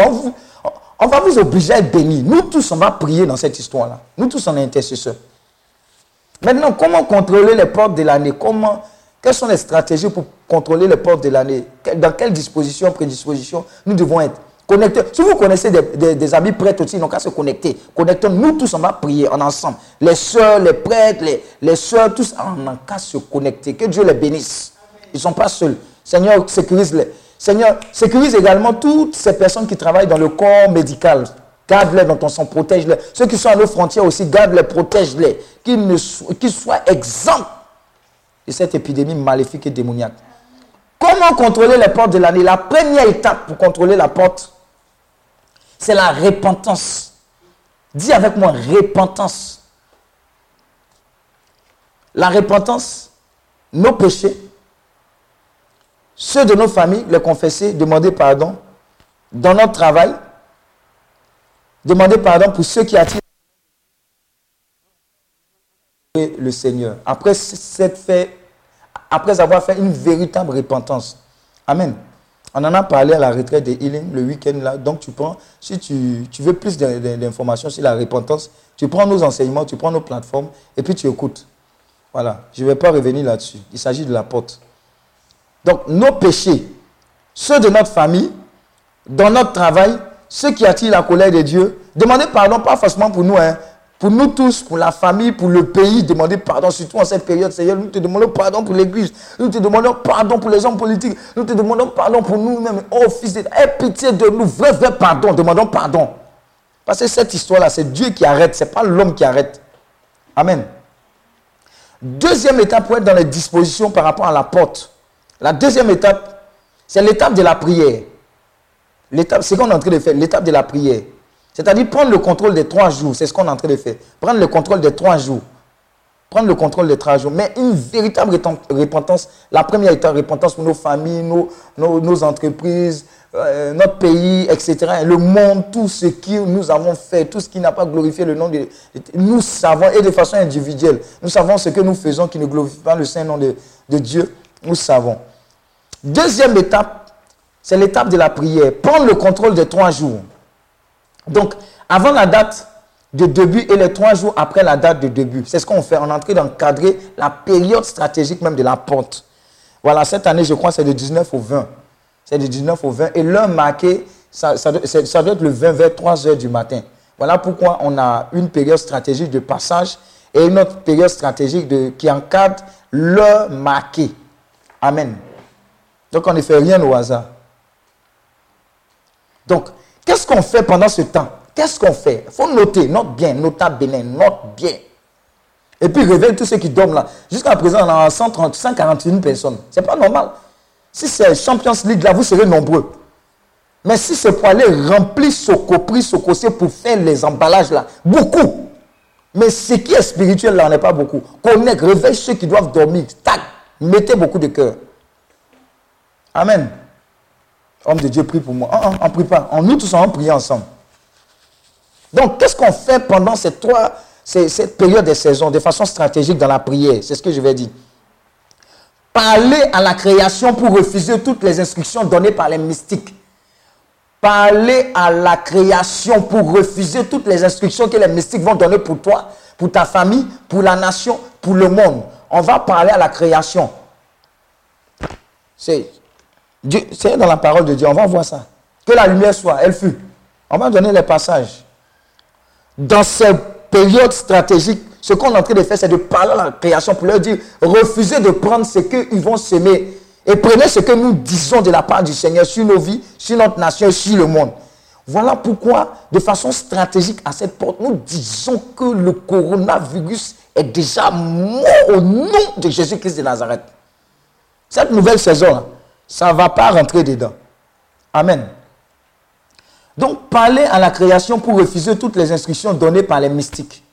On, va vous obliger à être bénis. Nous tous, on va prier dans cette histoire-là. Nous tous, on est intercesseurs. Maintenant, comment contrôler les portes de l'année? Comment Quelles sont les stratégies pour contrôler les portes de l'année? Dans quelles dispositions, prédispositions nous devons être? Si vous connaissez des, amis prêtres aussi, ils n'ont qu'à se connecter. Connectons. Nous tous, on va prier en ensemble. Les soeurs, les prêtres, les, soeurs, tous, on n'a qu'à se connecter. Que Dieu les bénisse. Ils ne sont pas seuls. Seigneur, sécurise-les. Seigneur, sécurise également toutes ces personnes qui travaillent dans le corps médical. Garde-les dans ton sang, protège-les. Ceux qui sont à nos frontières aussi, garde-les, protège-les. Qu'ils soient exempts de cette épidémie maléfique et démoniaque. Comment contrôler les portes de l'année? La première étape pour contrôler la porte, c'est la repentance. Dis avec moi, repentance. La repentance, nos péchés, ceux de nos familles, les confesser, demander pardon. Dans notre travail, demander pardon pour ceux qui attirent le Seigneur. Après, cette fait, après avoir fait une véritable repentance. Amen. On en a parlé à la retraite de Healing le week-end là. Donc tu prends, si tu, tu veux plus d'in- d'in- d'informations sur la repentance, tu prends nos enseignements, tu prends nos plateformes et puis tu écoutes. Voilà. Je ne vais pas revenir là-dessus. Il s'agit de la porte. Donc nos péchés, ceux de notre famille, dans notre travail, ceux qui attirent la colère de Dieu, demandez pardon, pas forcément pour nous, hein, pour nous tous, pour la famille, pour le pays, demandez pardon, surtout en cette période, Seigneur. Nous te demandons pardon pour l'Église, nous te demandons pardon pour les hommes politiques, nous te demandons pardon pour nous-mêmes. Oh fils aie pitié de nous, vrai, vrai pardon, demandons pardon. Parce que cette histoire-là, c'est Dieu qui arrête, ce n'est pas l'homme qui arrête. Amen. Deuxième étape pour être dans les dispositions par rapport à la porte. La deuxième étape, c'est l'étape de la prière. L'étape, c'est ce qu'on est en train de faire, l'étape de la prière. C'est-à-dire prendre le contrôle des trois jours, c'est ce qu'on est en train de faire. Prendre le contrôle des trois jours. Prendre le contrôle des trois jours. Mais une véritable repentance, la première étape, repentance pour nos familles, nos, entreprises, euh, notre pays, etc. Le monde, tout ce que nous avons fait, tout ce qui n'a pas glorifié le nom de... Nous savons, et de façon individuelle, nous savons ce que nous faisons qui ne glorifie pas le Saint-Nom de Dieu. Nous savons. Deuxième étape, c'est l'étape de la prière. Prendre le contrôle des trois jours. Donc, avant la date de début et les trois jours après la date de début, c'est ce qu'on fait. On est en train d'encadrer la période stratégique même de la porte. Voilà, cette année, je crois, c'est de 19 au 20. C'est de 19 au 20. Et l'heure marquée, ça, doit être le 20 vers 3 heures du matin. Voilà pourquoi on a une période stratégique de passage et une autre période stratégique qui encadre l'heure marquée. Amen. Donc on ne fait rien au hasard. Donc, qu'est-ce qu'on fait pendant ce temps? Qu'est-ce qu'on fait? Il faut noter, note bien, nota bene, note bien. Et puis réveille tous ceux qui dorment là. Jusqu'à présent, on a 130, 141 personnes. C'est pas normal. Si c'est Champions League là, vous serez nombreux. Mais si c'est pour aller remplir Soko, c'est pour faire les emballages là, beaucoup. Mais ce qui est spirituel là, on n'est pas beaucoup. Connecte, réveille ceux qui doivent dormir. Tac, mettez beaucoup de cœur. Amen. Homme de Dieu, prie pour moi. Ah, ah, on ne prie pas. On, nous tous, on prie ensemble. Donc, qu'est-ce qu'on fait pendant ces trois, cette période des saisons de façon stratégique dans la prière? C'est ce que je vais dire. Parler à la création pour refuser toutes les instructions données par les mystiques. Parler à la création pour refuser toutes les instructions que les mystiques vont donner pour toi, pour ta famille, pour la nation, pour le monde. On va parler à la création. C'est C'est dans la parole de Dieu. On va voir ça. Que la lumière soit, elle fut. On va donner les passages. Dans ces périodes stratégiques, ce qu'on est en train de faire, c'est de parler à la création pour leur dire refusez de prendre ce qu'ils vont semer et prenez ce que nous disons de la part du Seigneur sur nos vies, sur notre nation, sur le monde. Voilà pourquoi, de façon stratégique à cette porte, nous disons que le coronavirus est déjà mort au nom de Jésus-Christ de Nazareth. Cette nouvelle saison-là, ça ne va pas rentrer dedans. Amen. Donc, parler à la création pour refuser toutes les instructions données par les mystiques.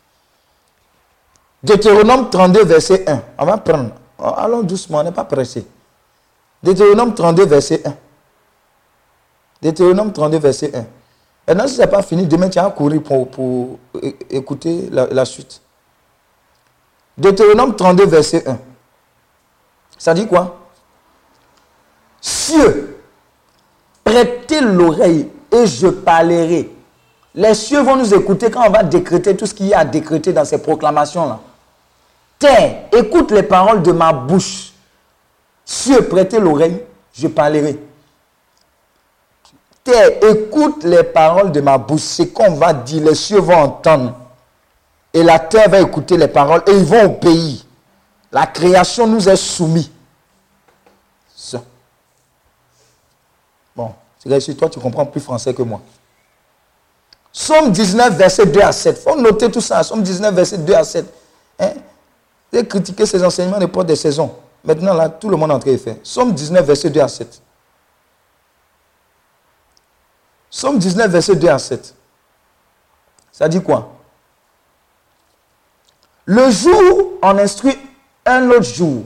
Deutéronome 32, verset 1. On va prendre. Oh, Allons doucement, on n'est pas pressé. Deutéronome 32, verset 1. Deutéronome 32, verset 1. Maintenant, si ce n'est pas fini, demain, tu vas courir pour, pour écouter la suite. Deutéronome 32, verset 1. Ça dit quoi? Cieux, prêtez l'oreille et je parlerai. Les cieux vont nous écouter quand on va décréter tout ce qu'il y a à décréter dans ces proclamations-là. Terre, écoute les paroles de ma bouche. Cieux, prêtez l'oreille, je parlerai. Terre, écoute les paroles de ma bouche. C'est qu'on va dire, les cieux vont entendre. Et la terre va écouter les paroles et ils vont obéir. La création nous est soumise. Ça. Bon, c'est sur toi, tu comprends plus français que moi. Somme 19, verset 2 à 7. Il faut noter tout ça. Somme 19, verset 2 à 7. Hein? Avez critiqué ces enseignements de porte des saisons. Maintenant, là, tout le monde est en train de faire. Somme 19, verset 2 à 7. Somme 19, verset 2 à 7. Ça dit quoi? Le jour, on instruit un autre jour.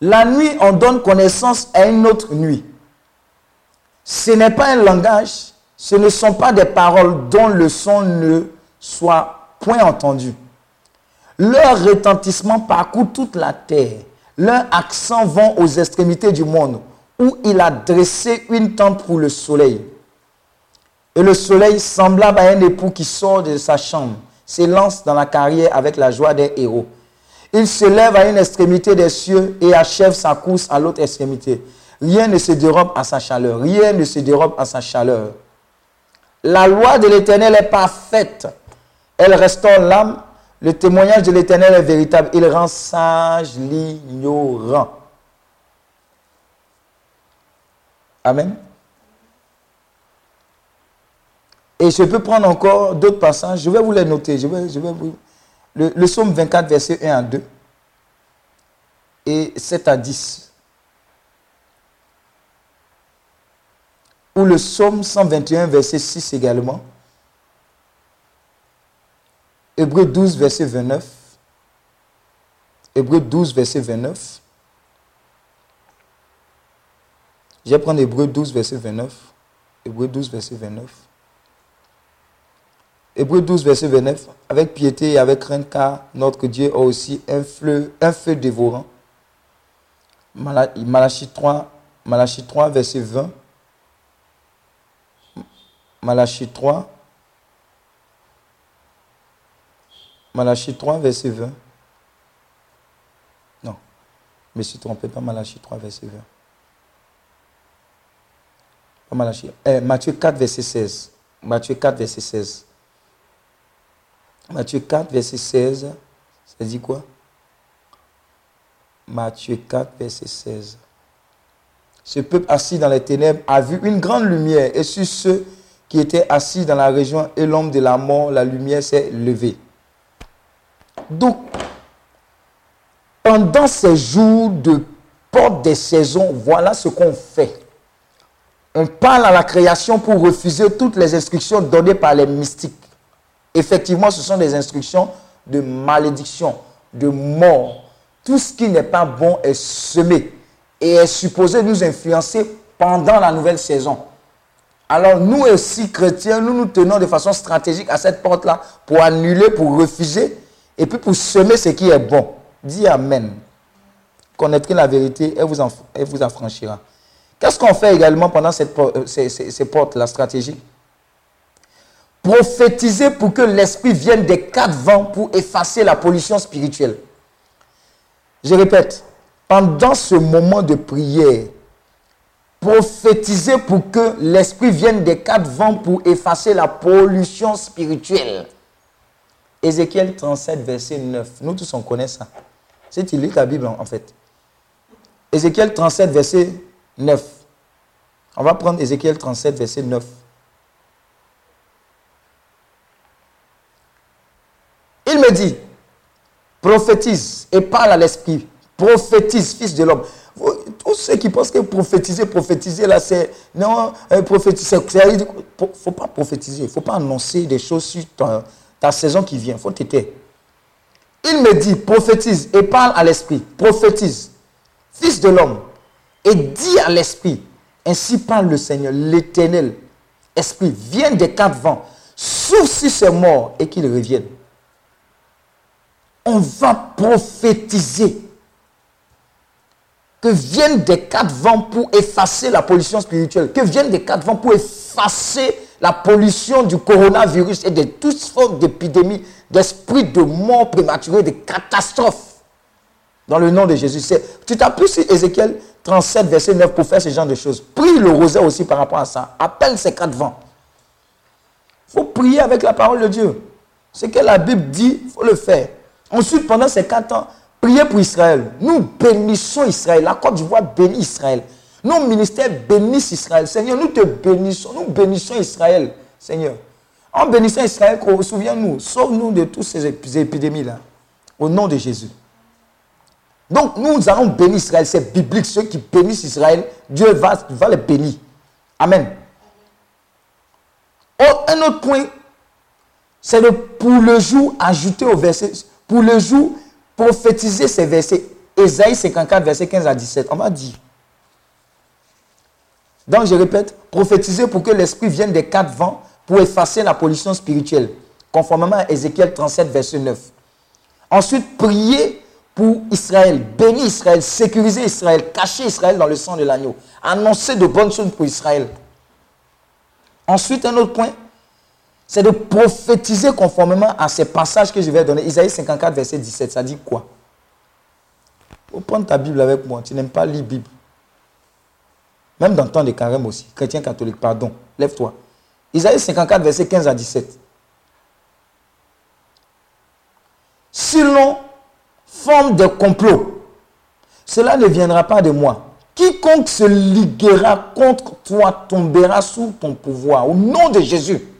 La nuit, on donne connaissance à une autre nuit. Ce n'est pas un langage, ce ne sont pas des paroles dont le son ne soit point entendu. Leur retentissement parcourt toute la terre. Leur accent vont aux extrémités du monde, où il a dressé une tente pour le soleil. Et le soleil, semblable à un époux qui sort de sa chambre, s'élance dans la carrière avec la joie des héros. Il se lève à une extrémité des cieux et achève sa course à l'autre extrémité. Rien ne se dérobe à sa chaleur. Rien ne se dérobe à sa chaleur. La loi de l'Éternel est parfaite. Elle restaure l'âme. Le témoignage de l'Éternel est véritable. Il rend sage l'ignorant. Amen. Et je peux prendre encore d'autres passages. Je vais vous les noter. Je vais, je vais vous... le, le psaume 24, verset 1 à 2 et 7 à 10. Ou le psaume 121, verset 6 également. Hébreu 12, verset 29. Hébreu 12, verset 29. Je vais prendre Hébreu 12, verset 29. Hébreu 12, verset 29. Hébreu 12, verset 29. Avec piété et avec crainte, car notre Dieu a aussi un feu, dévorant. Malachie 3, Malachie 3, verset 20. Malachie 3. Malachie 3, verset 20. Non. Je me suis trompé, pas Malachie 3, verset 20. Pas Malachie. Eh, Matthieu 4, verset 16. Matthieu 4, verset 16. Matthieu 4, verset 16. Ça dit quoi? Matthieu 4, verset 16. Ce peuple assis dans les ténèbres a vu une grande lumière et sur ceux qui étaient assis dans la région et l'homme de la mort, la lumière s'est levée. Donc, pendant ces jours de porte des saisons, voilà ce qu'on fait. On parle à la création pour refuser toutes les instructions données par les mystiques. Effectivement, ce sont des instructions de malédiction, de mort. Tout ce qui n'est pas bon est semé et est supposé nous influencer pendant la nouvelle saison. Alors nous aussi, chrétiens, nous nous tenons de façon stratégique à cette porte-là pour annuler, pour refuser et puis pour semer ce qui est bon. Dis Amen. Connaîtrez la vérité et vous, en, affranchira. Qu'est-ce qu'on fait également pendant cette, euh, ces, ces, ces portes-là stratégiques? Prophétiser pour que l'Esprit vienne des quatre vents pour effacer la pollution spirituelle. Je répète, pendant ce moment de prière, prophétiser pour que l'Esprit vienne des quatre vents pour effacer la pollution spirituelle. Ézéchiel 37, verset 9. Nous tous, on connaît ça. C'est il lit ta Bible, en fait. Ézéchiel 37, verset 9. On va prendre Ézéchiel 37, verset 9. Il me dit, prophétise et parle à l'esprit. Prophétise, fils de l'homme. Ceux qui pensent que prophétiser, prophétiser, là, c'est. Non, euh, prophétiser, il ne faut pas prophétiser, il ne faut pas annoncer des choses sur ta, saison qui vient. Il faut t'éter. Il me dit, prophétise et parle à l'esprit. Prophétise, fils de l'homme, et dis à l'esprit, ainsi parle le Seigneur, l'éternel. Esprit, viens des quatre vents, souffle sur ces morts et qu'ils reviennent on va prophétiser que viennent des quatre vents pour effacer la pollution spirituelle, que viennent des quatre vents pour effacer la pollution du coronavirus et de toutes formes d'épidémies, d'esprits de mort prématurée, de catastrophes. Dans le nom de Jésus. Tu t'appuies sur Ézéchiel 37, verset 9 pour faire ce genre de choses. Prie le rosaire aussi par rapport à ça. Appelle ces quatre vents. Il faut prier avec la parole de Dieu. Ce que la Bible dit, il faut le faire. Ensuite, pendant ces quatre ans, priez pour Israël. Nous bénissons Israël. La Côte d'Ivoire bénit Israël. Nos ministères bénissent Israël. Seigneur, nous te bénissons. Nous bénissons Israël, Seigneur. En bénissant Israël, souviens-nous, sauve-nous de toutes ces ép- épidémies-là. Au nom de Jésus. Donc, nous allons bénir Israël. C'est biblique. Ceux qui bénissent Israël, Dieu va, les bénir. Amen. Oh, un autre point, c'est de pour le jour ajouter au verset, pour le jour prophétiser ces versets. Ésaïe 54, verset 15 à 17. On va dire. Donc, je répète, prophétiser pour que l'Esprit vienne des quatre vents pour effacer la pollution spirituelle, conformément à Ézéchiel 37, verset 9. Ensuite, prier pour Israël, bénir Israël, sécuriser Israël, cacher Israël dans le sang de l'agneau, annoncer de bonnes choses pour Israël. Ensuite, un autre point, c'est de prophétiser conformément à ces passages que je vais donner. Isaïe 54, verset 17, ça dit quoi? Faut prendre ta Bible avec moi. Tu n'aimes pas lire Bible. Même dans le temps de carême aussi. Chrétien catholique, pardon. Lève-toi. Isaïe 54, verset 15 à 17. Si l'on forme des complots, cela ne viendra pas de moi. Quiconque se liguera contre toi tombera sous ton pouvoir. Au nom de Jésus.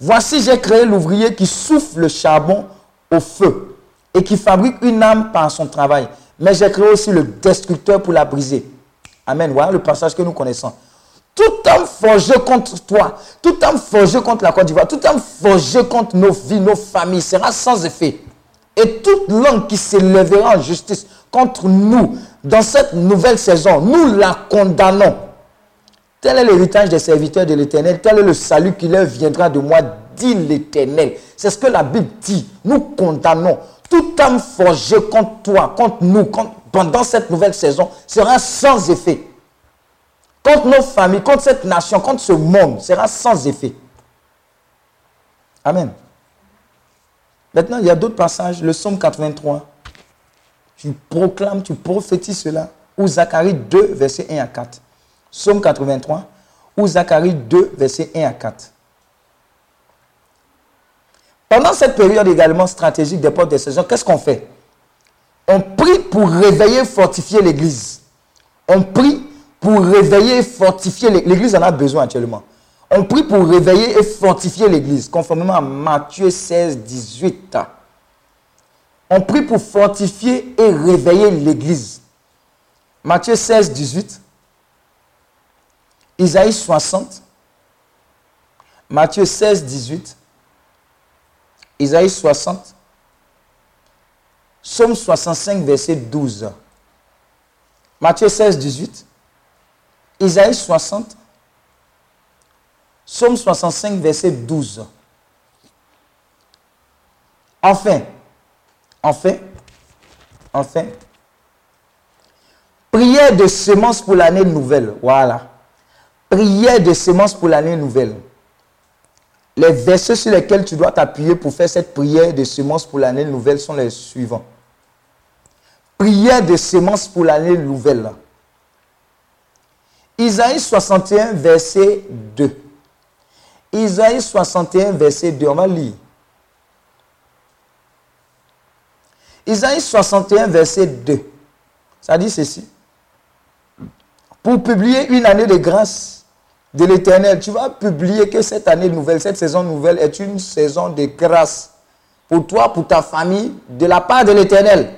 Voici, j'ai créé l'ouvrier qui souffle le charbon au feu et qui fabrique une âme par son travail. Mais j'ai créé aussi le destructeur pour la briser. Amen. Voilà le passage que nous connaissons. Tout homme forgé contre toi, tout homme forgé contre la Côte d'Ivoire, tout homme forgé contre nos vies, nos familles sera sans effet. Et toute langue qui s'élèvera en justice contre nous dans cette nouvelle saison, nous la condamnons. Tel est l'héritage des serviteurs de l'Éternel, tel est le salut qui leur viendra de moi, dit l'Éternel. C'est ce que la Bible dit. Nous condamnons. Tout âme forgé contre toi, contre nous, pendant cette nouvelle saison, sera sans effet. Contre nos familles, contre cette nation, contre ce monde, sera sans effet. Amen. Maintenant, il y a d'autres passages. Le psaume 83. Tu proclames, tu prophétises cela. Ou Zacharie 2, verset 1 à 4. Psaume 83. Ou Zacharie 2, verset 1 à 4. Pendant cette période également stratégique des portes des saisons, qu'est-ce qu'on fait? On prie pour réveiller, fortifier l'Église. On prie pour réveiller et fortifier l'Église. L'Église en a besoin actuellement. On prie pour réveiller et fortifier l'Église, conformément à Matthieu 16, 18. On prie pour fortifier et réveiller l'Église. Matthieu 16, 18. Isaïe 60. Matthieu 16, 18. Isaïe 60. Psaume 65, verset 12. Matthieu 16, 18. Isaïe 60. Psaume 65, verset 12. Enfin, enfin, enfin, prière de semences pour l'année nouvelle. Voilà. Prière de semences pour l'année nouvelle. Les versets sur lesquels tu dois t'appuyer pour faire cette prière de semences pour l'année nouvelle sont les suivants. Prière de semences pour l'année nouvelle. Isaïe 61, verset 2. Isaïe 61, verset 2. On va lire. Isaïe 61, verset 2. Ça dit ceci. Pour publier une année de grâce de l'éternel, tu vas publier que cette année nouvelle, cette saison nouvelle est une saison de grâce pour toi, pour ta famille, de la part de l'éternel.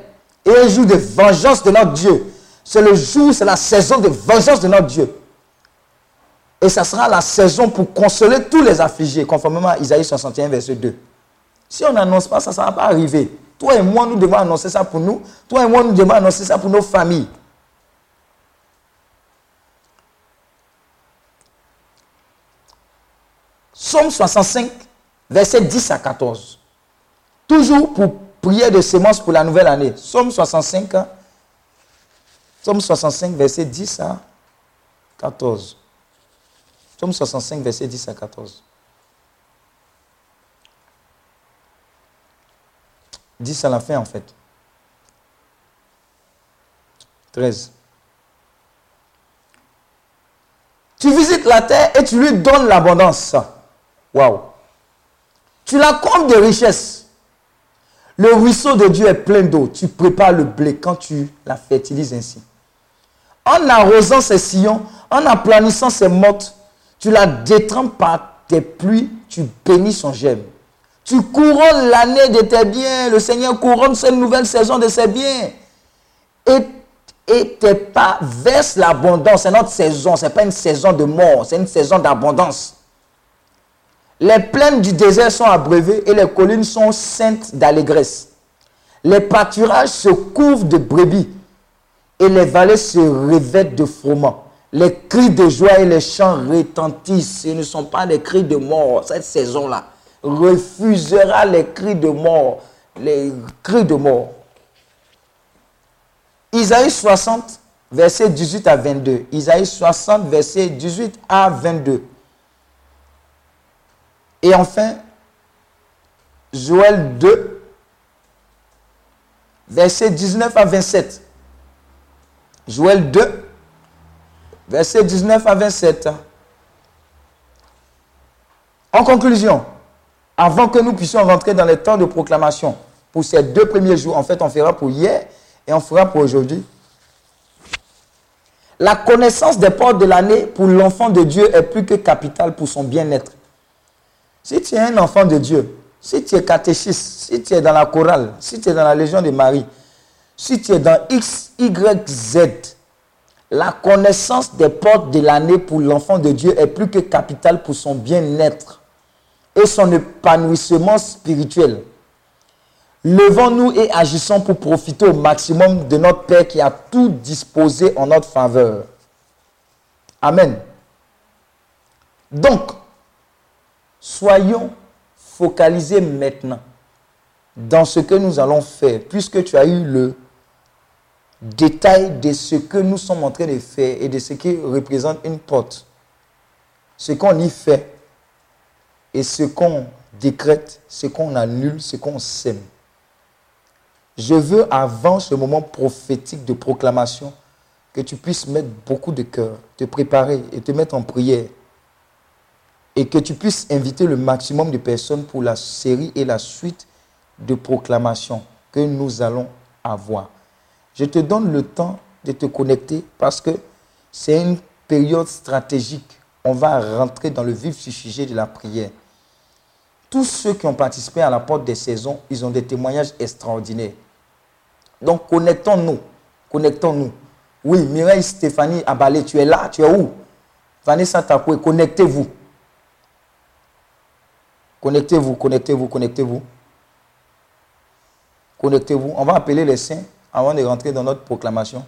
Et un jour de vengeance de notre Dieu. C'est le jour, c'est la saison de vengeance de notre Dieu. Et ça sera la saison pour consoler tous les affligés, conformément à Isaïe 61, verset 2. Si on n'annonce pas ça, ne va pas arriver. Toi et moi, nous devons annoncer ça pour nous. Toi et moi, nous devons annoncer ça pour nos familles. Psaume 65, verset 10 à 14. Toujours pour prière de semences pour la nouvelle année. Psaume 65, hein. Psaume 65, verset 10 à 14. Psaume 65, verset 10 à 14. 10 à la fin, en fait. 13. Tu visites la terre et tu lui donnes l'abondance. Waouh. Tu la combles de richesses. Le ruisseau de Dieu est plein d'eau. Tu prépares le blé quand tu la fertilises ainsi. En arrosant ses sillons, en aplanissant ses mottes, tu la détrempes par tes pluies, tu bénis son gemme. Tu couronnes l'année de tes biens. Le Seigneur couronne cette nouvelle saison de ses biens. Et, et tes pas versent l'abondance. C'est notre saison. Ce n'est pas une saison de mort. C'est une saison d'abondance. Les plaines du désert sont abreuvées et les collines sont saintes d'allégresse. Les pâturages se couvrent de brebis et les vallées se revêtent de froment. Les cris de joie et les chants retentissent. Ce ne sont pas des cris de mort. Cette saison-là refusera les cris de mort. Les cris de mort. Isaïe 60, verset 18 à 22. Isaïe 60, verset 18 à 22. Et enfin, Joël 2, verset 19 à 27. Joël 2, verset 19 à 27. En conclusion, avant que nous puissions rentrer dans le temps de proclamation, pour ces deux premiers jours, en fait, on fera pour hier et on fera pour aujourd'hui. La connaissance des portes de l'année pour l'enfant de Dieu est plus que capitale pour son bien-être. Si tu es un enfant de Dieu, si tu es catéchiste, si tu es dans la chorale, si tu es dans la Légion de Marie, si tu es dans X, Y, Z, la connaissance des portes de l'année pour l'enfant de Dieu est plus que capitale pour son bien-être et son épanouissement spirituel. Levons-nous et agissons pour profiter au maximum de notre Père qui a tout disposé en notre faveur. Amen. Donc, soyons focalisés maintenant dans ce que nous allons faire, puisque tu as eu le détail de ce que nous sommes en train de faire et de ce qui représente une porte. Ce qu'on y fait et ce qu'on décrète, ce qu'on annule, ce qu'on sème. Je veux, avant ce moment prophétique de proclamation, que tu puisses mettre beaucoup de cœur, te préparer et te mettre en prière. Et que tu puisses inviter le maximum de personnes pour la série et la suite de proclamations que nous allons avoir. Je te donne le temps de te connecter parce que c'est une période stratégique. On va rentrer dans le vif du sujet de la prière. Tous ceux qui ont participé à la porte des saisons, ils ont des témoignages extraordinaires. Donc connectons-nous. Connectons-nous. Oui, Mireille Stéphanie Abalé, tu es là, tu es où? Vanessa Takoué, connectez-vous. Connectez-vous, connectez-vous, connectez-vous. Connectez-vous. On va appeler les saints avant de rentrer dans notre proclamation.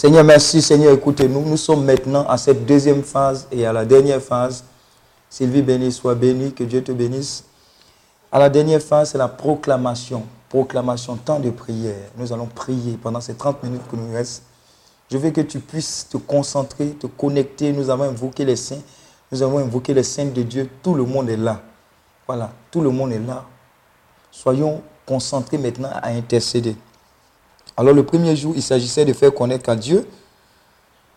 Seigneur, merci. Seigneur, écoutez-nous. Nous sommes maintenant à cette deuxième phase et à la dernière phase. Sylvie bénie, soit bénie, que Dieu te bénisse. À la dernière phase, c'est la proclamation. Proclamation, temps de prière. Nous allons prier pendant ces 30 minutes que nous reste. Je veux que tu puisses te concentrer, te connecter. Nous avons invoqué les saints. Nous avons invoqué les saints de Dieu. Tout le monde est là. Voilà, tout le monde est là. Soyons concentrés maintenant à intercéder. Alors le premier jour, il s'agissait de faire connaître à Dieu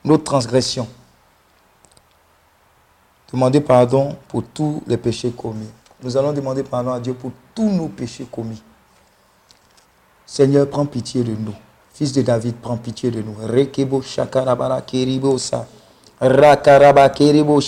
notre transgression. Demander pardon pour tous les péchés commis. Nous allons demander pardon à Dieu pour tous nos péchés commis. Seigneur, prends pitié de nous. Fils de David, prends pitié de nous. Rekebo. Rakaraba keribo.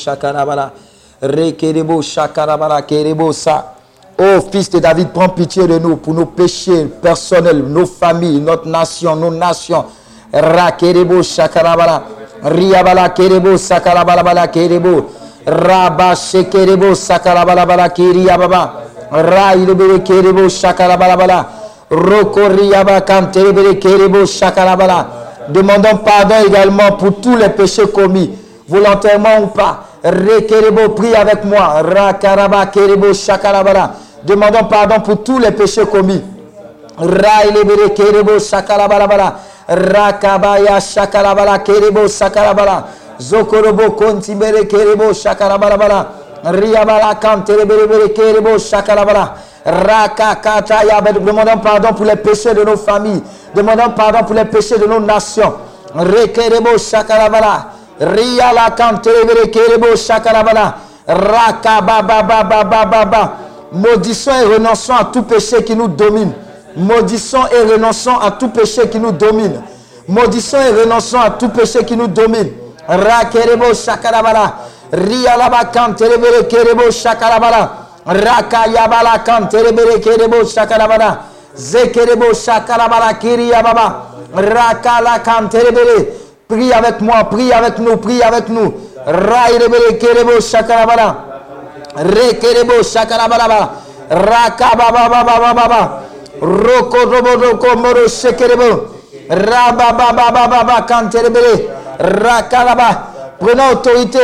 Oh, fils de David, prends pitié de nous pour nos péchés personnels, nos familles, notre nation, nos nations. Rakerebo shakarabara. Riabala kerebo sakarabala kerebo. Rabba shekerebo sakarabala kiriababa. Ra ilebele kerebo shakarabala. Rokoriaba kantelebele kerebo shakarabala. Demandons pardon également pour tous les péchés commis, volontairement ou pas. Rekerebo, prie avec moi. Rakaraba kerebo shakarabala. Demandons pardon pour tous les péchés commis. Railebele kerebo shakarabala. Rakabaya shakarabala kerebo sakarabala. Zokorobo kontibere kerebo shakarabala. Riabala kantelebele kerebo shakarabala. Rakakata yabe. Demandons pardon pour les péchés de nos familles. Demandons pardon pour les péchés de nos nations. Rekerebo shakarabala. Riala kantelebele kerebo shakarabala. Rakababababababa. Maudissons et renonçons à tout péché qui nous domine. Maudissons et renonçons à tout péché qui nous domine. Maudissons et renonçons à tout péché qui nous domine. Rakerebo shakarabala. Rialaba kantelebele kerebo shakarabala. Rakayabala kantelebele kerebo shakarabala. Zekerebo shakarabala kiriyababa. Rakala kantelebele. Prie avec moi, prie avec nous, prie avec nous. Kerebo shakarabala. Rekerebo shakarabala. Rakabababababa. Roko robo roko moro shekerebo. Rabababababa kantelebele. Rakalaba. Prenons autorité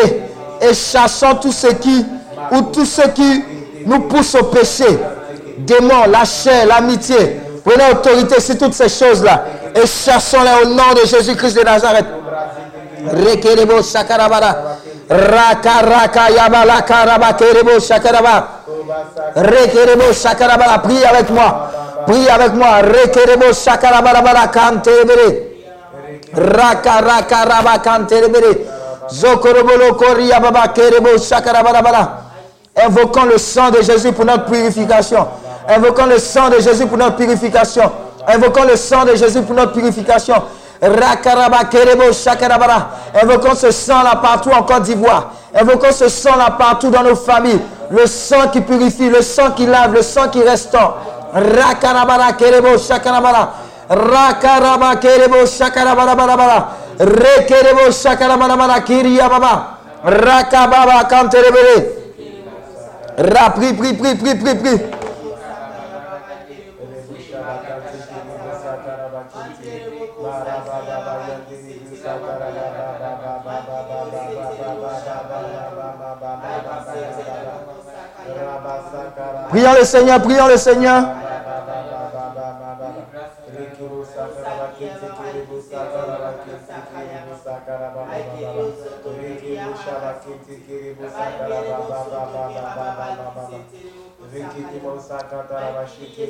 et chassons tout ce qui ou tout ce qui nous pousse au péché. Démons, la chair, l'amitié. Prenons autorité sur toutes ces choses-là et chassons-les au nom de Jésus-Christ de Nazareth. Rekerebo shakarabara. Raka raka yabala karaba kerebo shakaraba. Rekerebo shakarabara. Prie avec moi. Prie avec moi. Rekerebo shakarabara kantebere. Raka raka raba kantebere. Zokorobolo koria baba kerebo shakarabara. Invoquons le sang de Jésus pour notre purification. Invoquons le sang de Jésus pour notre purification. Invoquons le sang de Jésus pour notre purification. Invoquons ce sang là partout en Côte d'Ivoire. Invoquons ce sang là partout dans nos familles. Le sang qui purifie, le sang qui lave, le sang qui restaure. Rakarabara kerebo shakarabara. Rakaraba kerebo shakarabara bara. Rekerebo shakarabara bara kiriya baba. Rakababa kanterebere. Ra, prie, prie, prie, prie, prie, prie. Prions le Seigneur, prions le Seigneur.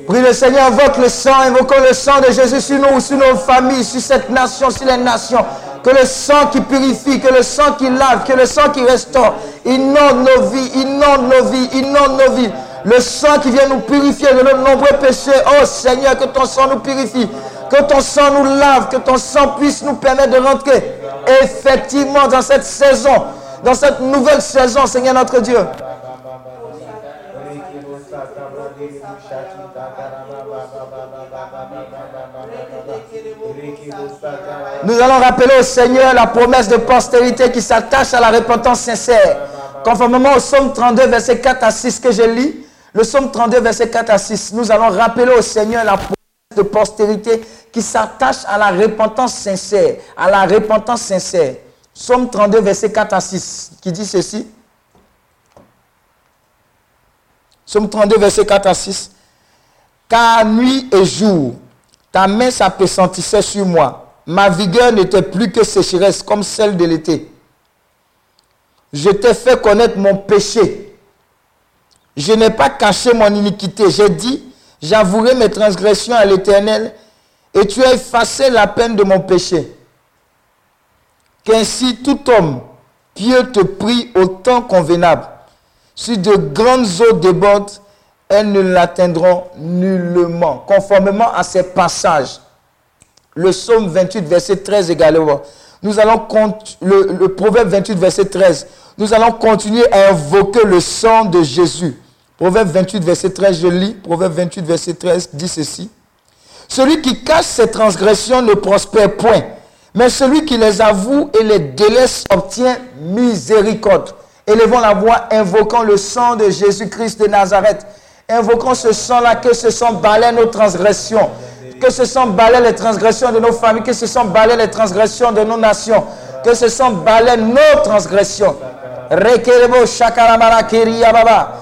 Prie le Seigneur, invoque le sang, invoquons le sang de Jésus sur nous, sur nos familles, sur cette nation, sur les nations. Que le sang qui purifie, que le sang qui lave, que le sang qui restaure, inonde nos vies, inonde nos vies, inonde nos vies. Le sang qui vient nous purifier de nos nombreux péchés. Oh Seigneur, que ton sang nous purifie, que ton sang nous lave, que ton sang puisse nous permettre de rentrer effectivement dans cette saison, dans cette nouvelle saison, Seigneur notre Dieu. Nous allons rappeler au Seigneur la promesse de postérité qui s'attache à la repentance sincère. Conformément au psaume 32, verset 4 à 6 que je lis, le psaume 32, verset 4 à 6, nous allons rappeler au Seigneur la promesse de postérité qui s'attache à la repentance sincère. À la repentance sincère. Psaume 32, verset 4 à 6, qui dit ceci. Psaume 32, verset 4 à 6. Car nuit et jour, ta main s'appesantissait sur moi. Ma vigueur n'était plus que sécheresse comme celle de l'été. Je t'ai fait connaître mon péché. Je n'ai pas caché mon iniquité. J'ai dit, j'avouerai mes transgressions à l'Éternel, et tu as effacé la peine de mon péché. Qu'ainsi tout homme pieux te prie au temps convenable. Si de grandes eaux débordent, elles ne l'atteindront nullement. Conformément à ces passages, le psaume 28, verset 13 également. Nous le, le proverbe 28, verset 13. Nous allons continuer à invoquer le sang de Jésus. Proverbe 28, verset 13, je lis. Proverbe 28, verset 13 dit ceci. Celui qui cache ses transgressions ne prospère point, mais celui qui les avoue et les délaisse obtient miséricorde. Élevons la voix, invoquons le sang de Jésus-Christ de Nazareth. Invoquons ce sang-là, que ce sang balaie nos transgressions, que ce sang balaie les transgressions de nos familles, que ce sang balaie les transgressions de nos nations, que ce sang balaie nos transgressions. Rekerebo kiriyababa.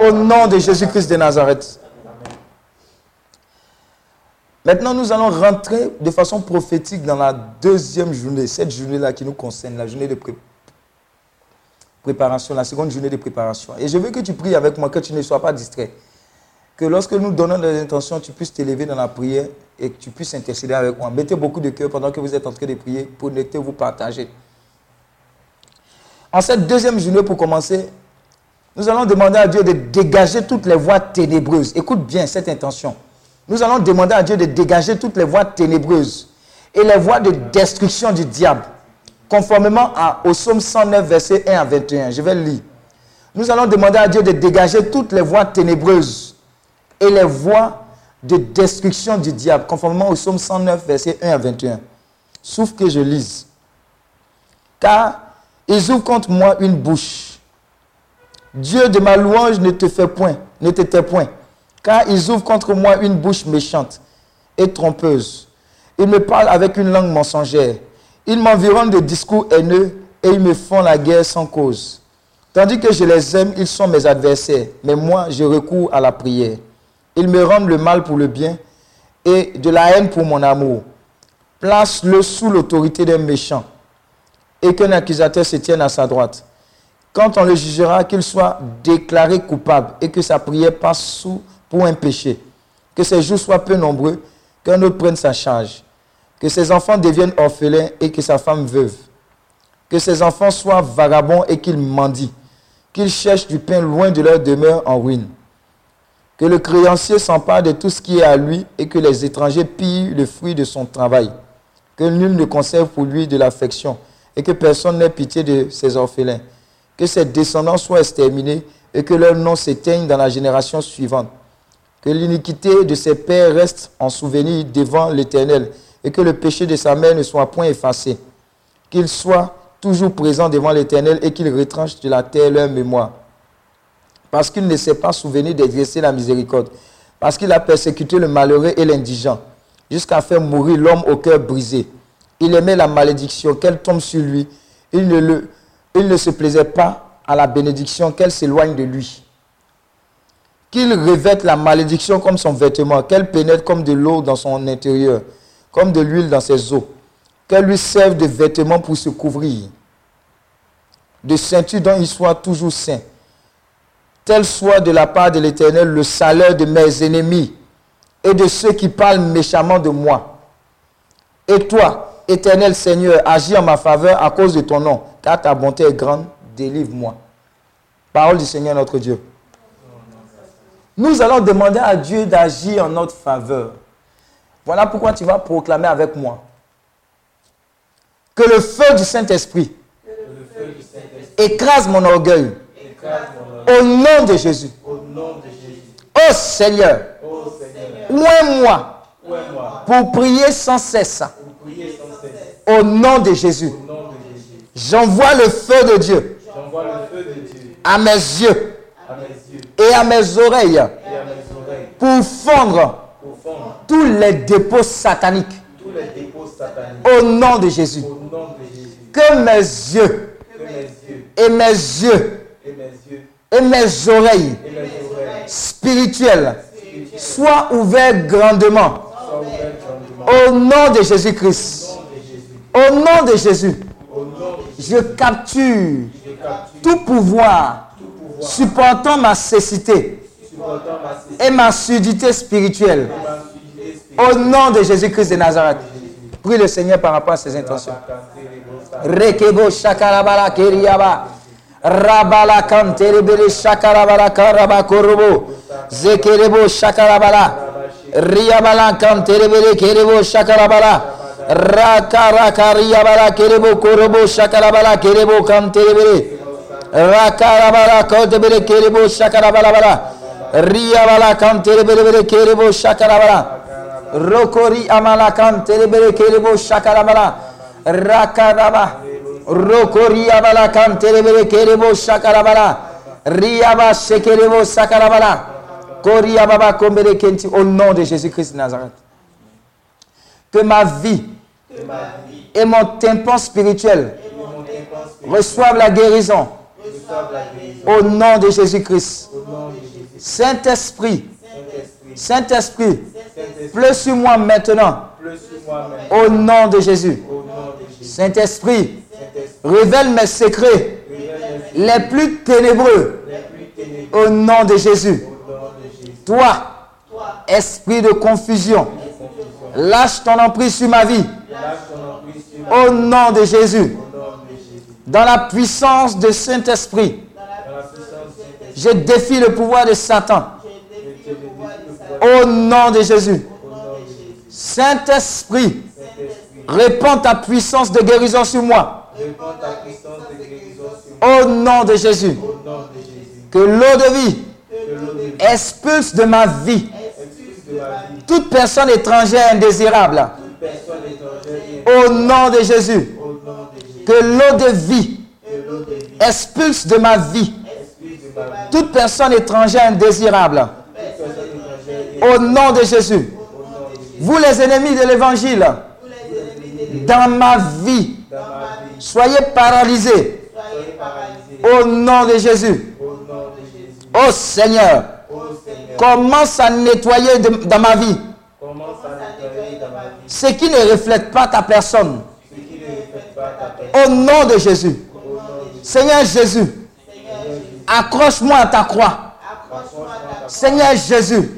Au nom de Jésus-Christ de Nazareth. Maintenant, nous allons rentrer de façon prophétique dans la deuxième journée, cette journée-là qui nous concerne, la journée de pré- préparation, la seconde journée de préparation. Et je veux que tu pries avec moi, que tu ne sois pas distrait. Que lorsque nous donnons des intentions, tu puisses t'élever dans la prière et que tu puisses intercéder avec moi. Mettez beaucoup de cœur pendant que vous êtes en train de prier pour ne te vous partager. En cette deuxième journée, pour commencer, nous allons demander à Dieu de dégager toutes les voies ténébreuses. Écoute bien cette intention. Nous allons demander à Dieu de dégager toutes les voies ténébreuses et les voies de destruction du diable, conformément au psaume 109, verset 1 à 21. Je vais le lire. Nous allons demander à Dieu de dégager toutes les voies ténébreuses et les voies de destruction du diable, conformément au psaume 109, verset 1 à 21. Sauf que je lise. Car ils ouvrent contre moi une bouche. Dieu de ma louange ne te fait point, ne te tait point. Car ils ouvrent contre moi une bouche méchante et trompeuse. Ils me parlent avec une langue mensongère. Ils m'environnent de discours haineux et ils me font la guerre sans cause. Tandis que je les aime, ils sont mes adversaires. Mais moi, je recours à la prière. Ils me rendent le mal pour le bien et de la haine pour mon amour. Place-le sous l'autorité d'un méchant et qu'un accusateur se tienne à sa droite. Quand on le jugera, qu'il soit déclaré coupable et que sa prière passe sous pour un péché. Que ses jours soient peu nombreux, qu'un autre prenne sa charge. Que ses enfants deviennent orphelins et que sa femme veuve. Que ses enfants soient vagabonds et qu'ils mendient. Qu'ils cherchent du pain loin de leur demeure en ruine. Que le créancier s'empare de tout ce qui est à lui et que les étrangers pillent le fruit de son travail. Que nul ne conserve pour lui de l'affection et que personne n'ait pitié de ses orphelins. Que ses descendants soient exterminés et que leur nom s'éteigne dans la génération suivante. Que l'iniquité de ses pères reste en souvenir devant l'Éternel et que le péché de sa mère ne soit point effacé. Qu'il soit toujours présent devant l'Éternel et qu'il retranche de la terre leur mémoire parce qu'il ne s'est pas souvenu d'exercer la miséricorde, parce qu'il a persécuté le malheureux et l'indigent, jusqu'à faire mourir l'homme au cœur brisé. Il aimait la malédiction, qu'elle tombe sur lui. Il ne, le- il ne se plaisait pas à la bénédiction, qu'elle s'éloigne de lui. Qu'il revête la malédiction comme son vêtement, qu'elle pénètre comme de l'eau dans son intérieur, comme de l'huile dans ses os, qu'elle lui serve de vêtement pour se couvrir, de ceinture dont il soit toujours saint tel soit de la part de l'Éternel le salaire de mes ennemis et de ceux qui parlent méchamment de moi. Et toi, Éternel Seigneur, agis en ma faveur à cause de ton nom, car ta bonté est grande, délivre-moi. Parole du Seigneur notre Dieu. Nous allons demander à Dieu d'agir en notre faveur. Voilà pourquoi tu vas proclamer avec moi que le feu du Saint-Esprit Écrase mon orgueil. Au nom de Jésus. Au Jésus. Oh Seigneur, Seigneur, ouvre-moi pour prier sans cesse. Au nom de Jésus. J'envoie le feu de Dieu le feu de Dieu à mes yeux et à mes oreilles pour fondre tous les dépôts sataniques. Au nom de Jésus. Que mes yeux et mes yeux et mes oreilles spirituelles soient ouverts grandement. Au nom de Jésus-Christ. Au nom de Jésus. Je capture tout pouvoir supportant ma cécité et ma surdité spirituelle. Au nom de Jésus-Christ de Nazareth. Prie le Seigneur par rapport à ses intentions. Rekebo shakarabala keriyaba. Rabala kanterebele shakarabala karaba korobo. Zekerebo shakarabala. Riyabala kanterebele kerebo shakarabala. Rakaraka riyabala kerebo korobo shakarabala kerebo kanterebele. Rakarabala kanterebele kerebo shakarabala bala. Riyabala kanterebele kerebo shakarabala. Rokori amalakan terebere kerebo shakarabala. Rakaraba. Rokori amalakan terebere kerebo shakarabala. Riaba shekerebo sakarabala. Kori ababa kombere kenti au nom de Jésus-Christ de Nazareth. Que ma vie et mon tympan spirituel reçoivent la guérison au nom de Jésus-Christ. Saint-Esprit, Saint-Esprit, pleut sur moi maintenant. Au nom de Jésus. Saint-Esprit, révèle mes secrets. Les plus ténébreux. Au nom de Jésus. Toi, esprit de confusion, lâche ton emprise sur ma vie. Au nom de Jésus. Au nom de Jésus. Dans la puissance de Saint-Esprit, je défie le pouvoir de Satan au nom de Jésus. Saint-Esprit, répands ta puissance de guérison sur moi au nom de Jésus. Que l'eau de vie expulse de ma vie toute personne étrangère indésirable au nom de Jésus. au nom de Jésus. Que l'eau de vie expulse de ma vie toute personne étrangère indésirable. Au nom de Jésus. Vous les ennemis de l'évangile, dans ma vie, soyez paralysés. Au nom de Jésus. Oh Ô Seigneur, commence à nettoyer dans ma vie. Ce qui ne reflète pas ta personne. Au nom de Jésus. Seigneur Jésus, accroche-moi à ta croix. Seigneur Jésus,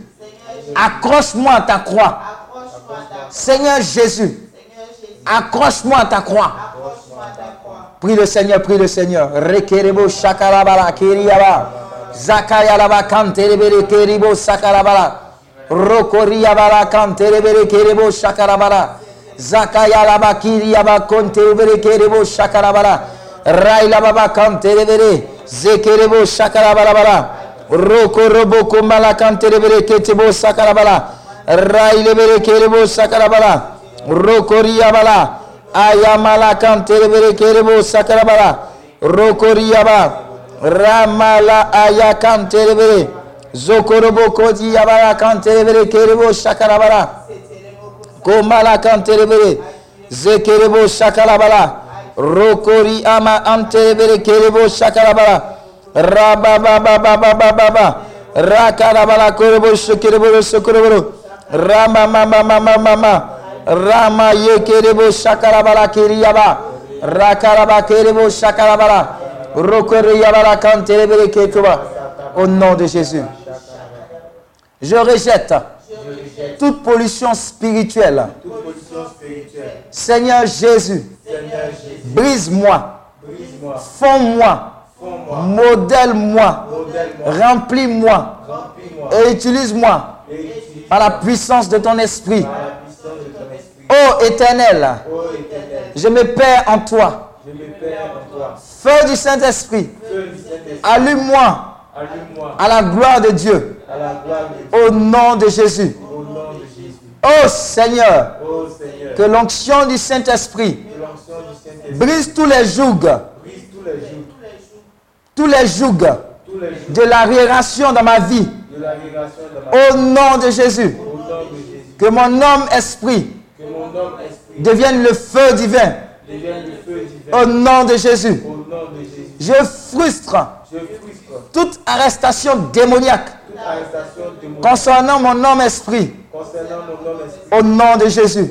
accroche-moi à ta croix. Seigneur Jésus, accroche-moi à ta croix. Prie le Seigneur, prie le Seigneur. Rekerebo shakarabala kiriyaba. Zakayalaba kanterebere keribo sakarabala. Rokoriyabala kanterebere kerebo shakarabala. Zakayalaba kiriyaba konterebere kerebo shakarabala. Railababa kanterebere zekerebo shakarabala bala. Rokorobo kumbala kanterebere ketebo sakarabala. Railebere kerebo sakarabala. Rokoriyabala. Ayamala kanterebere kerebo sakarabala. Rokoriyaba. Ramala aya kanterebere. Zokorobo kodi yabala kanterebere kerebo sakarabala. Komala kanterebere. Zekerebo sakarabala. Rokori ama anterebere kerebo sakarabala. Rabababababababa. Rakarabala korobo shekerebo sokoroboro. Rama mama mama mama. Rama yekerebo shakarabala kiriyaba. Rakaraba kerebo shakarabala. Rokori yabala kanterebere ketuba. Au nom de Jésus. Je rejette toute pollution spirituelle. Seigneur Jésus, brise-moi, fonds-moi, modèle-moi, remplis-moi et utilise-moi par la puissance de ton esprit. Ô éternel, je me perds en toi. Feu du Saint-Esprit, allume-moi à la gloire de Dieu à la gloire de Dieu. Au nom de Jésus. Au nom de Jésus. Ô Seigneur, que l'onction du Saint-Esprit brise tous les jougs, tous les jours, tous les jougs tous les jours de l'arriération dans ma vie. de la ma Au nom de Jésus. Au nom de Jésus. Que mon homme esprit Que mon homme esprit devienne le feu divin. devienne le feu divin. Au nom de Jésus. Au nom de Jésus. Je frustre Je toute arrestation démoniaque concernant mon homme esprit. concernant mon homme esprit. Au nom de Jésus.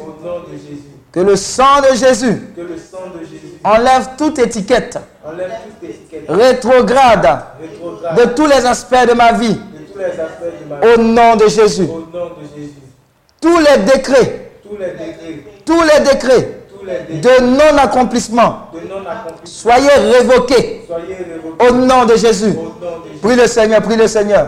Que le sang de Jésus Que le sang de Jésus enlève toute étiquette enlève toute étiquette rétrograde rétrograde de tous les aspects de ma vie. de tous les aspects de ma vie. Au nom de Jésus. Au nom de Jésus. Tous les décrets, Tous les décrets, tous les décrets tous les décrets de non-accomplissement révoqués. soyez révoqués. Au nom de Jésus. Prie le Seigneur, prie le Seigneur.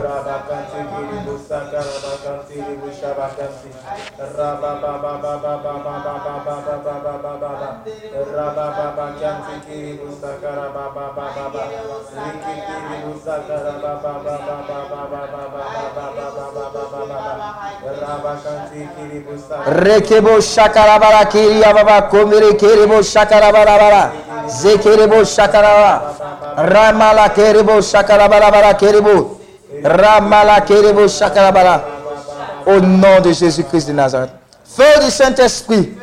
Rekebo shakarabara kiriya baba komere kerebo shakarabara zekerebo shakaraba ramala kerebo shakarabara kerebo ramala kerebo shakarabara au nom de Jésus-Christ de Nazareth. Feu du Saint-Esprit,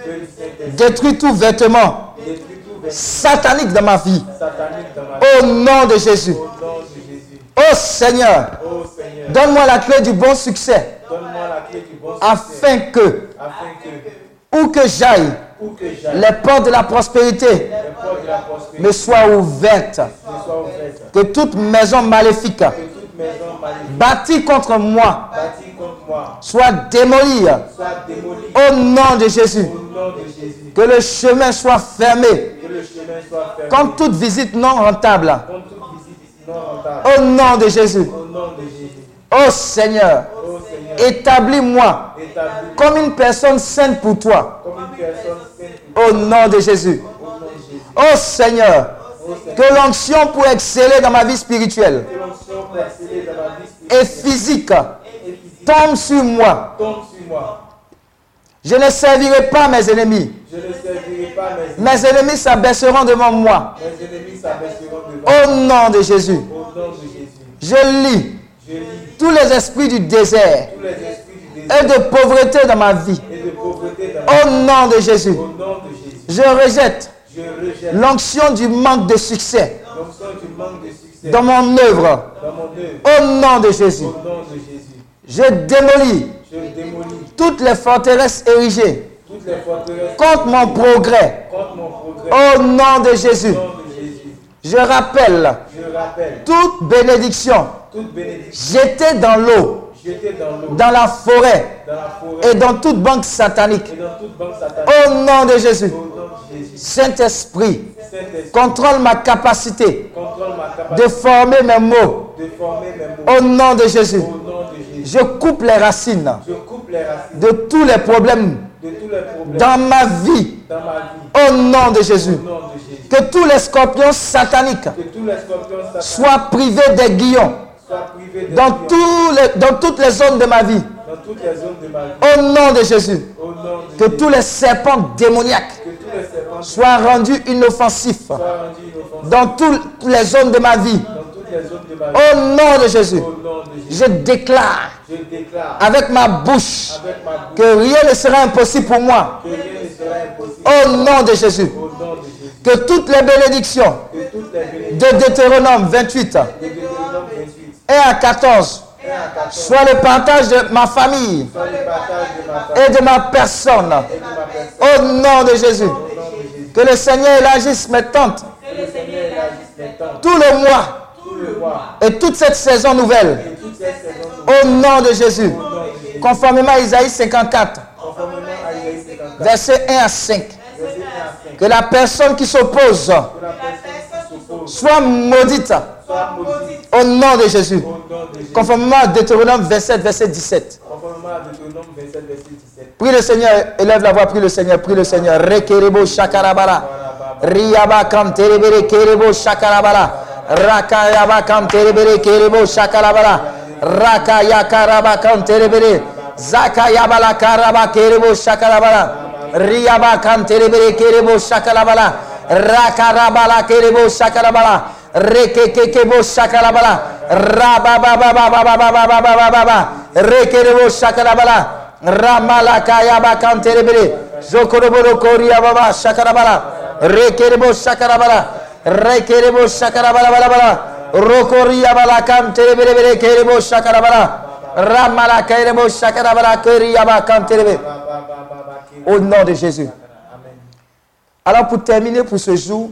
détruis tout vêtement satanique dans ma vie. Au nom de Jésus. Oh Seigneur, Ô Seigneur, donne-moi la clé du bon succès afin que, afin que, où que j'aille, les portes de la prospérité de la prospérité me soient ouvertes. Que toute maison maléfique bâtie contre moi soit démolie au nom de Jésus. au nom de Jésus. Que le chemin soit fermé Que le chemin soit fermé. comme toute visite non rentable au nom de Jésus. Oh Seigneur, établis-moi comme une personne sainte pour toi. Au nom de Jésus. Oh Seigneur, que l'onction pour exceller dans ma vie spirituelle et physique tombe sur moi. Je ne servirai pas mes ennemis. Mes ennemis s'abaisseront devant moi. Au nom de Jésus. Je lis tous les esprits du désert et de pauvreté dans ma vie. Au nom de Jésus. Je rejette l'onction du manque de succès dans mon œuvre. Au nom de Jésus. Je démolis toutes les forteresses érigées contre mon progrès. Au nom de Jésus. Je rappelle Je rappelle toute bénédiction toute bénédiction jetée dans l'eau, dans la forêt dans la forêt et dans toute banque satanique. et dans toute banque satanique. Au nom de Jésus. Saint-Esprit, contrôle ma capacité contrôle ma de former mes mots. de former mes mots. Au nom de Jésus. Au nom de Jésus. Je coupe les racines Je coupe les racines de tous les problèmes de tous les problèmes dans ma vie. dans ma vie. Au nom de Jésus. Au nom de Jésus. Que tous les scorpions sataniques Que tous les scorpions sataniques soient privés des guillons de dans, lions tous les- dans toutes les zones de ma vie. de ma. Au nom de Jésus. Au nom de Que Jésus. tous les serpents démoniaques Que tous les serpents soient rendus inoffensifs soient rendus inoffensifs dans toutes les zones de ma vie. dans au nom de Jésus, je déclare avec ma bouche que rien ne sera impossible pour moi. Au nom de Jésus, que toutes les bénédictions de Deutéronome 28 et à 14 soient le partage de ma famille et de ma personne. Au nom de Jésus, que le Seigneur élargisse mes tentes. Tout le mois et toute cette saison nouvelle, au nom de Jésus, conformément à Isaïe 54, verset 1 à 5, que la personne qui s'oppose soit maudite au nom de Jésus, conformément à Deutéronome 27, verset 17. Prie le Seigneur, élève la voix, prie le Seigneur, prie le Seigneur. Rekerebo shakarabara. Riaba kanterebere kerebo shakarabara. Raka yaba kanterebere kerebo shakarabala. Raka yakaraba kanterebere. Zaka yabala karaba kerebo shakarabala. Riyaba kanterebere kerebo shakarabala. Raka rabala kerebo shakarabala. Reke kekebo shakarabala. Rababababababababababa. Rekerebo shakarabala. Ramalaka yaba kanterebere. Zokoroboro koria baba shakarabala. Rekerebo shakarabala. Rekerebo shakarabala bala bala. Rokoria kerebo shakarabala. Ramala kerebo shakarabala kanterebe. Au nom de Jésus. Alors pour terminer pour ce jour,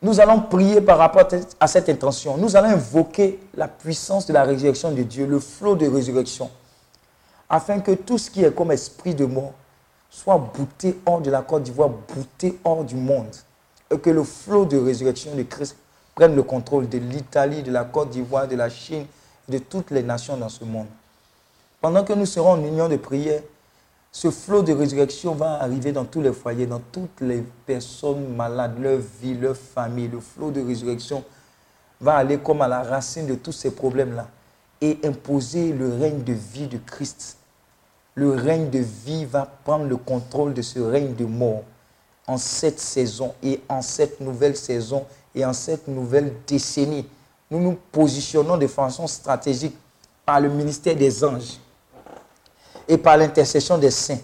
nous allons prier par rapport à cette intention. Nous allons invoquer la puissance de la résurrection de Dieu, le flot de résurrection, afin que tout ce qui est comme esprit de mort soit bouté hors de la Côte d'Ivoire, bouté hors du monde, que le flot de résurrection de Christ prenne le contrôle de l'Italie, de la Côte d'Ivoire, de la Chine, de toutes les nations dans ce monde. Pendant que nous serons en union de prière, ce flot de résurrection va arriver dans tous les foyers, dans toutes les personnes malades, leur vie, leur famille. Le flot de résurrection va aller comme à la racine de tous ces problèmes-là et imposer le règne de vie de Christ. Le règne de vie va prendre le contrôle de ce règne de mort en cette saison et en cette nouvelle saison et en cette nouvelle décennie. Nous nous positionnons de façon stratégique par le ministère des anges et par l'intercession des saints.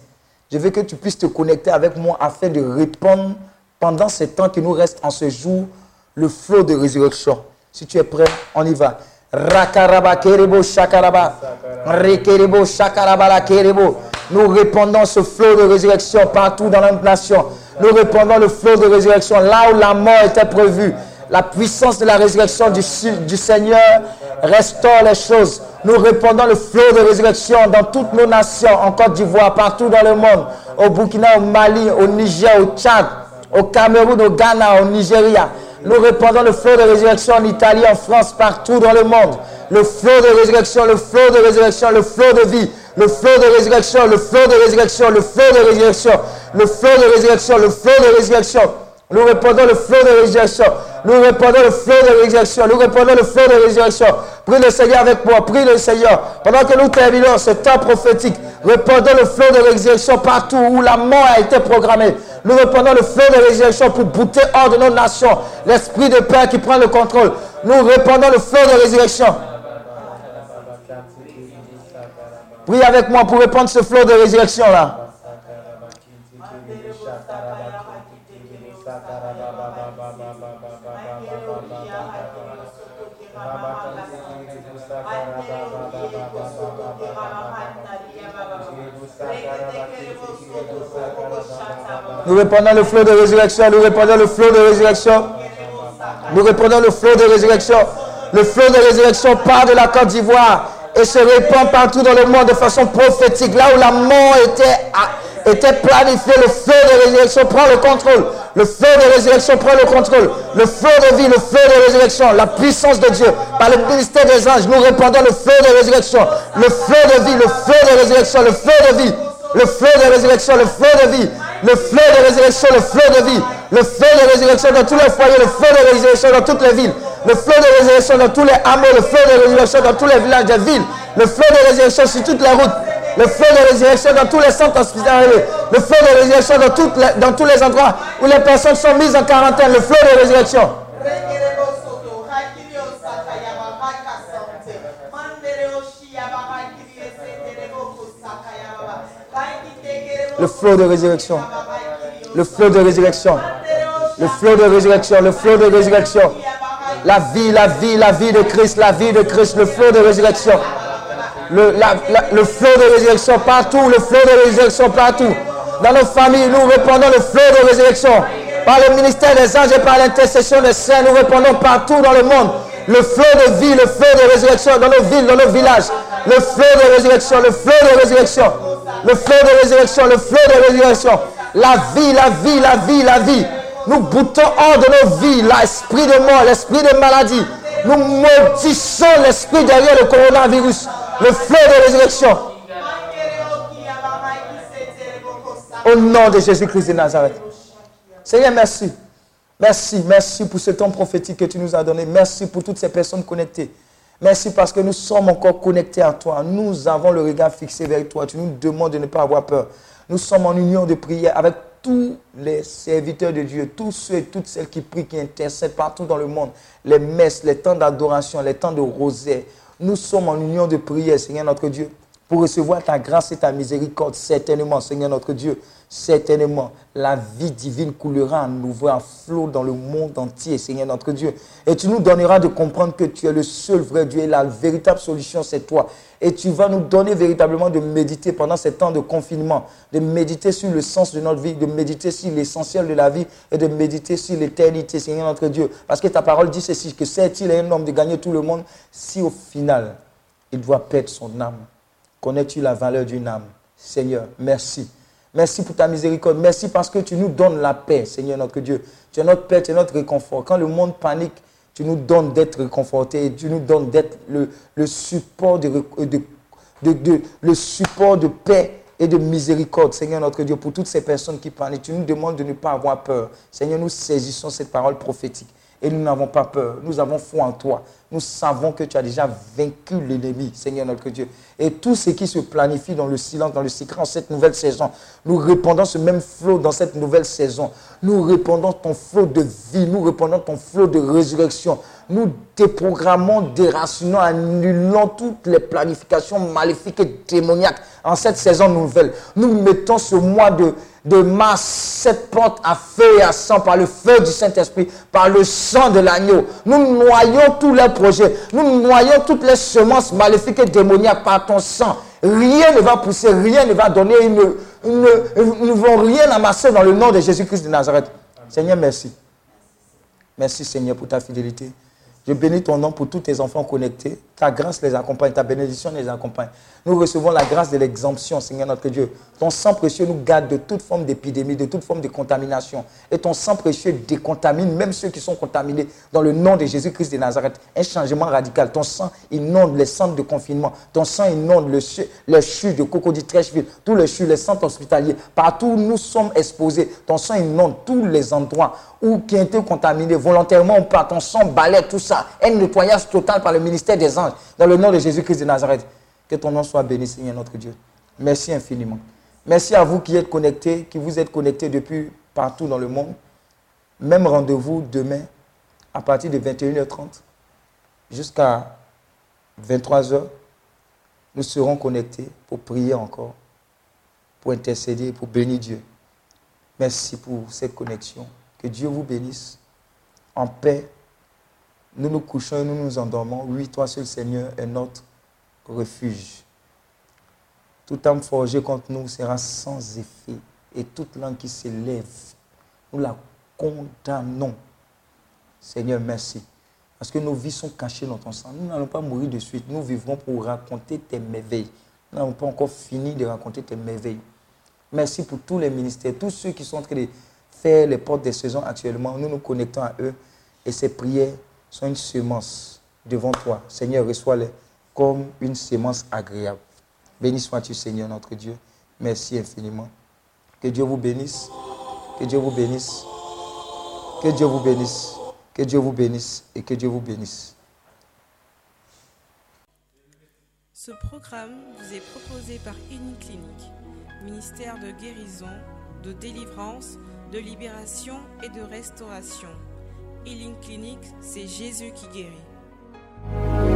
Je veux que tu puisses te connecter avec moi afin de répondre pendant ce temps qui nous reste en ce jour le flot de résurrection. Si tu es prêt, on y va. Rakaraba kerebo shakaraba. Rekerebo shakaraba la kerebo. Nous répandons ce flot de résurrection partout dans notre nation. Nous répandons le flot de résurrection là où la mort était prévue. La puissance de la résurrection du, du Seigneur restaure les choses. Nous répandons le flot de résurrection dans toutes nos nations, en Côte d'Ivoire, partout dans le monde, au Burkina, au Mali, au Niger, au Tchad, au Cameroun, au Ghana, au Nigeria. Nous répandons le flot de résurrection en Italie, en France, partout dans le monde. Le flot de résurrection, le flot de résurrection, le flot de vie, le flot de résurrection, le flot de résurrection, le flot de résurrection, le flot de résurrection, le flot de résurrection. Nous répandons le flot de résurrection. Nous répandons le flot de résurrection. Nous répandons le flot de résurrection. Prie le Seigneur avec moi. Prie le Seigneur. Pendant que nous terminons ce temps prophétique, répandons le flot de résurrection partout où la mort a été programmée. Nous répandons le flot de résurrection pour bouter hors de nos nations l'esprit de Père qui prend le contrôle. Nous répandons le flot de résurrection. Prie avec moi pour répandre ce flot de résurrection là. Nous répandons le flot de résurrection. Nous répandons le flot de résurrection. Nous répandons le flot de résurrection. Le flot de résurrection part de la Côte d'Ivoire et se répand partout dans le monde de façon prophétique. Là où la mort était, était planifiée, le flot de résurrection prend le contrôle. Le flot de résurrection prend le contrôle. Le flot de vie, le flot de résurrection, la puissance de Dieu. Par le ministère des anges, nous répandons le flot de résurrection. Le flot de vie, le flot de résurrection, le flot de vie. Le flot de résurrection, le flot de vie. Le flot de résurrection, le flot de vie. Le flot de résurrection dans tous les foyers, le flot de résurrection dans toutes les villes. Le flot de résurrection dans tous les hameaux, le flot de résurrection dans tous les villages des villes. Le flot de résurrection sur toutes les routes. Le flot de résurrection dans tous les centres hospitaliers. Le flot de résurrection dans, toutes dans tous les endroits où les personnes sont mises en quarantaine. Le flot de résurrection. Le flot de résurrection. Le flot de résurrection. Le flot de résurrection. Le flot de résurrection. La vie, la vie, la vie de Christ, la vie de Christ, le flot de résurrection. Le, la- le flot de résurrection partout, le flot de résurrection partout. Dans nos familles, nous répandons le flot de résurrection. Par le ministère des anges et par l'intercession des saints, nous répandons partout dans le monde. Le flot de vie, le flot de résurrection dans nos villes, dans nos villages. Le flot de résurrection, le flot de résurrection. Le flot de résurrection, le flot de résurrection. La vie, la vie, la vie, la vie. Nous boutons hors de nos vies l'esprit de mort, l'esprit de maladie. Nous maudissons l'esprit derrière le coronavirus. Le flot de résurrection. Au nom de Jésus-Christ de Nazareth. Seigneur, merci. Merci, merci pour ce temps prophétique que tu nous as donné. Merci pour toutes ces personnes connectées. Merci parce que nous sommes encore connectés à toi. Nous avons le regard fixé vers toi. Tu nous demandes de ne pas avoir peur. Nous sommes en union de prière avec tous les serviteurs de Dieu, tous ceux et toutes celles qui prient, qui intercèdent partout dans le monde. Les messes, les temps d'adoration, les temps de rosaire. Nous sommes en union de prière, Seigneur notre Dieu, pour recevoir ta grâce et ta miséricorde. Certainement, Seigneur notre Dieu, certainement, la vie divine coulera à nouveau en flot dans le monde entier, Seigneur notre Dieu. Et tu nous donneras de comprendre que tu es le seul vrai Dieu et la véritable solution, c'est toi. Et tu vas nous donner véritablement de méditer pendant ces temps de confinement, de méditer sur le sens de notre vie, de méditer sur l'essentiel de la vie et de méditer sur l'éternité, Seigneur notre Dieu. Parce que ta parole dit ceci, que c'est-il un homme de gagner tout le monde si au final, il doit perdre son âme? Connais-tu la valeur d'une âme? Seigneur, merci. Merci pour ta miséricorde. Merci parce que tu nous donnes la paix, Seigneur notre Dieu. Tu es notre paix, tu es notre réconfort. Quand le monde panique, tu nous donnes d'être réconfortés tu nous donnes d'être le, support de- de- de- le support de paix et de miséricorde, Seigneur notre Dieu, pour toutes ces personnes qui paniquent. Tu nous demandes de ne pas avoir peur. Seigneur, nous saisissons cette parole prophétique et nous n'avons pas peur. Nous avons foi en toi. Nous savons que tu as déjà vaincu l'ennemi, Seigneur notre Dieu. Et tout ce qui se planifie dans le silence, dans le secret, en cette nouvelle saison, nous répandons ce même flot dans cette nouvelle saison. Nous répandons ton flot de vie, nous répandons ton flot de résurrection. Nous déprogrammons, déracinons, annulons toutes les planifications maléfiques et démoniaques en cette saison nouvelle. Nous mettons ce mois de, de mars, cette porte à feu et à sang par le feu du Saint-Esprit, par le sang de l'agneau. Nous noyons tous les projets, nous noyons toutes les semences maléfiques et démoniaques par ton sang. Rien ne va pousser, rien ne va donner, ils ne, ils ne- ils ne vont rien amasser dans le nom de Jésus-Christ de Nazareth. Seigneur, merci. Merci Seigneur pour ta fidélité. Je bénis ton nom pour tous tes enfants connectés. Ta grâce les accompagne, ta bénédiction les accompagne. Nous recevons la grâce de l'exemption, Seigneur notre Dieu. Ton sang précieux nous garde de toute forme d'épidémie, de toute forme de contamination. Et ton sang précieux décontamine même ceux qui sont contaminés dans le nom de Jésus-Christ de Nazareth. Un changement radical. Ton sang inonde les centres de confinement. Ton sang inonde le chu- les chutes de Cocody Trècheville, tous les chutes, les centres hospitaliers. Partout où nous sommes exposés, ton sang inonde tous les endroits où qui ont été contaminés volontairement ou pas. Ton sang balaie tout ça. Un nettoyage total par le ministère des anges. Dans le nom de Jésus-Christ de Nazareth. Que ton nom soit béni, Seigneur notre Dieu. Merci infiniment. Merci à vous qui êtes connectés, qui vous êtes connectés depuis partout dans le monde. Même rendez-vous demain à partir de 21h30 jusqu'à 23h. Nous serons connectés pour prier encore, pour intercéder, pour bénir Dieu. Merci pour cette connexion. Que Dieu vous bénisse en paix. Nous nous couchons et nous nous endormons. Oui, toi seul Seigneur est notre refuge. Toute âme forgée contre nous sera sans effet. Et toute langue qui s'élève, nous la condamnons. Seigneur, merci. Parce que nos vies sont cachées dans ton sang. Nous n'allons pas mourir de suite. Nous vivrons pour raconter tes merveilles. Nous n'avons pas encore fini de raconter tes merveilles. Merci pour tous les ministères, tous ceux qui sont en train de faire les portes des saisons actuellement. Nous nous connectons à eux et ces prières sont une semence devant toi. Seigneur, reçois-les comme une semence agréable. Béni sois-tu, Seigneur notre Dieu. Merci infiniment. Que Dieu vous bénisse. Que Dieu vous bénisse. Que Dieu vous bénisse. Que Dieu vous bénisse et que Dieu vous bénisse. Ce programme vous est proposé par Clinique, ministère de guérison, de délivrance, de libération et de restauration. Healing Clinic, c'est Jésus qui guérit.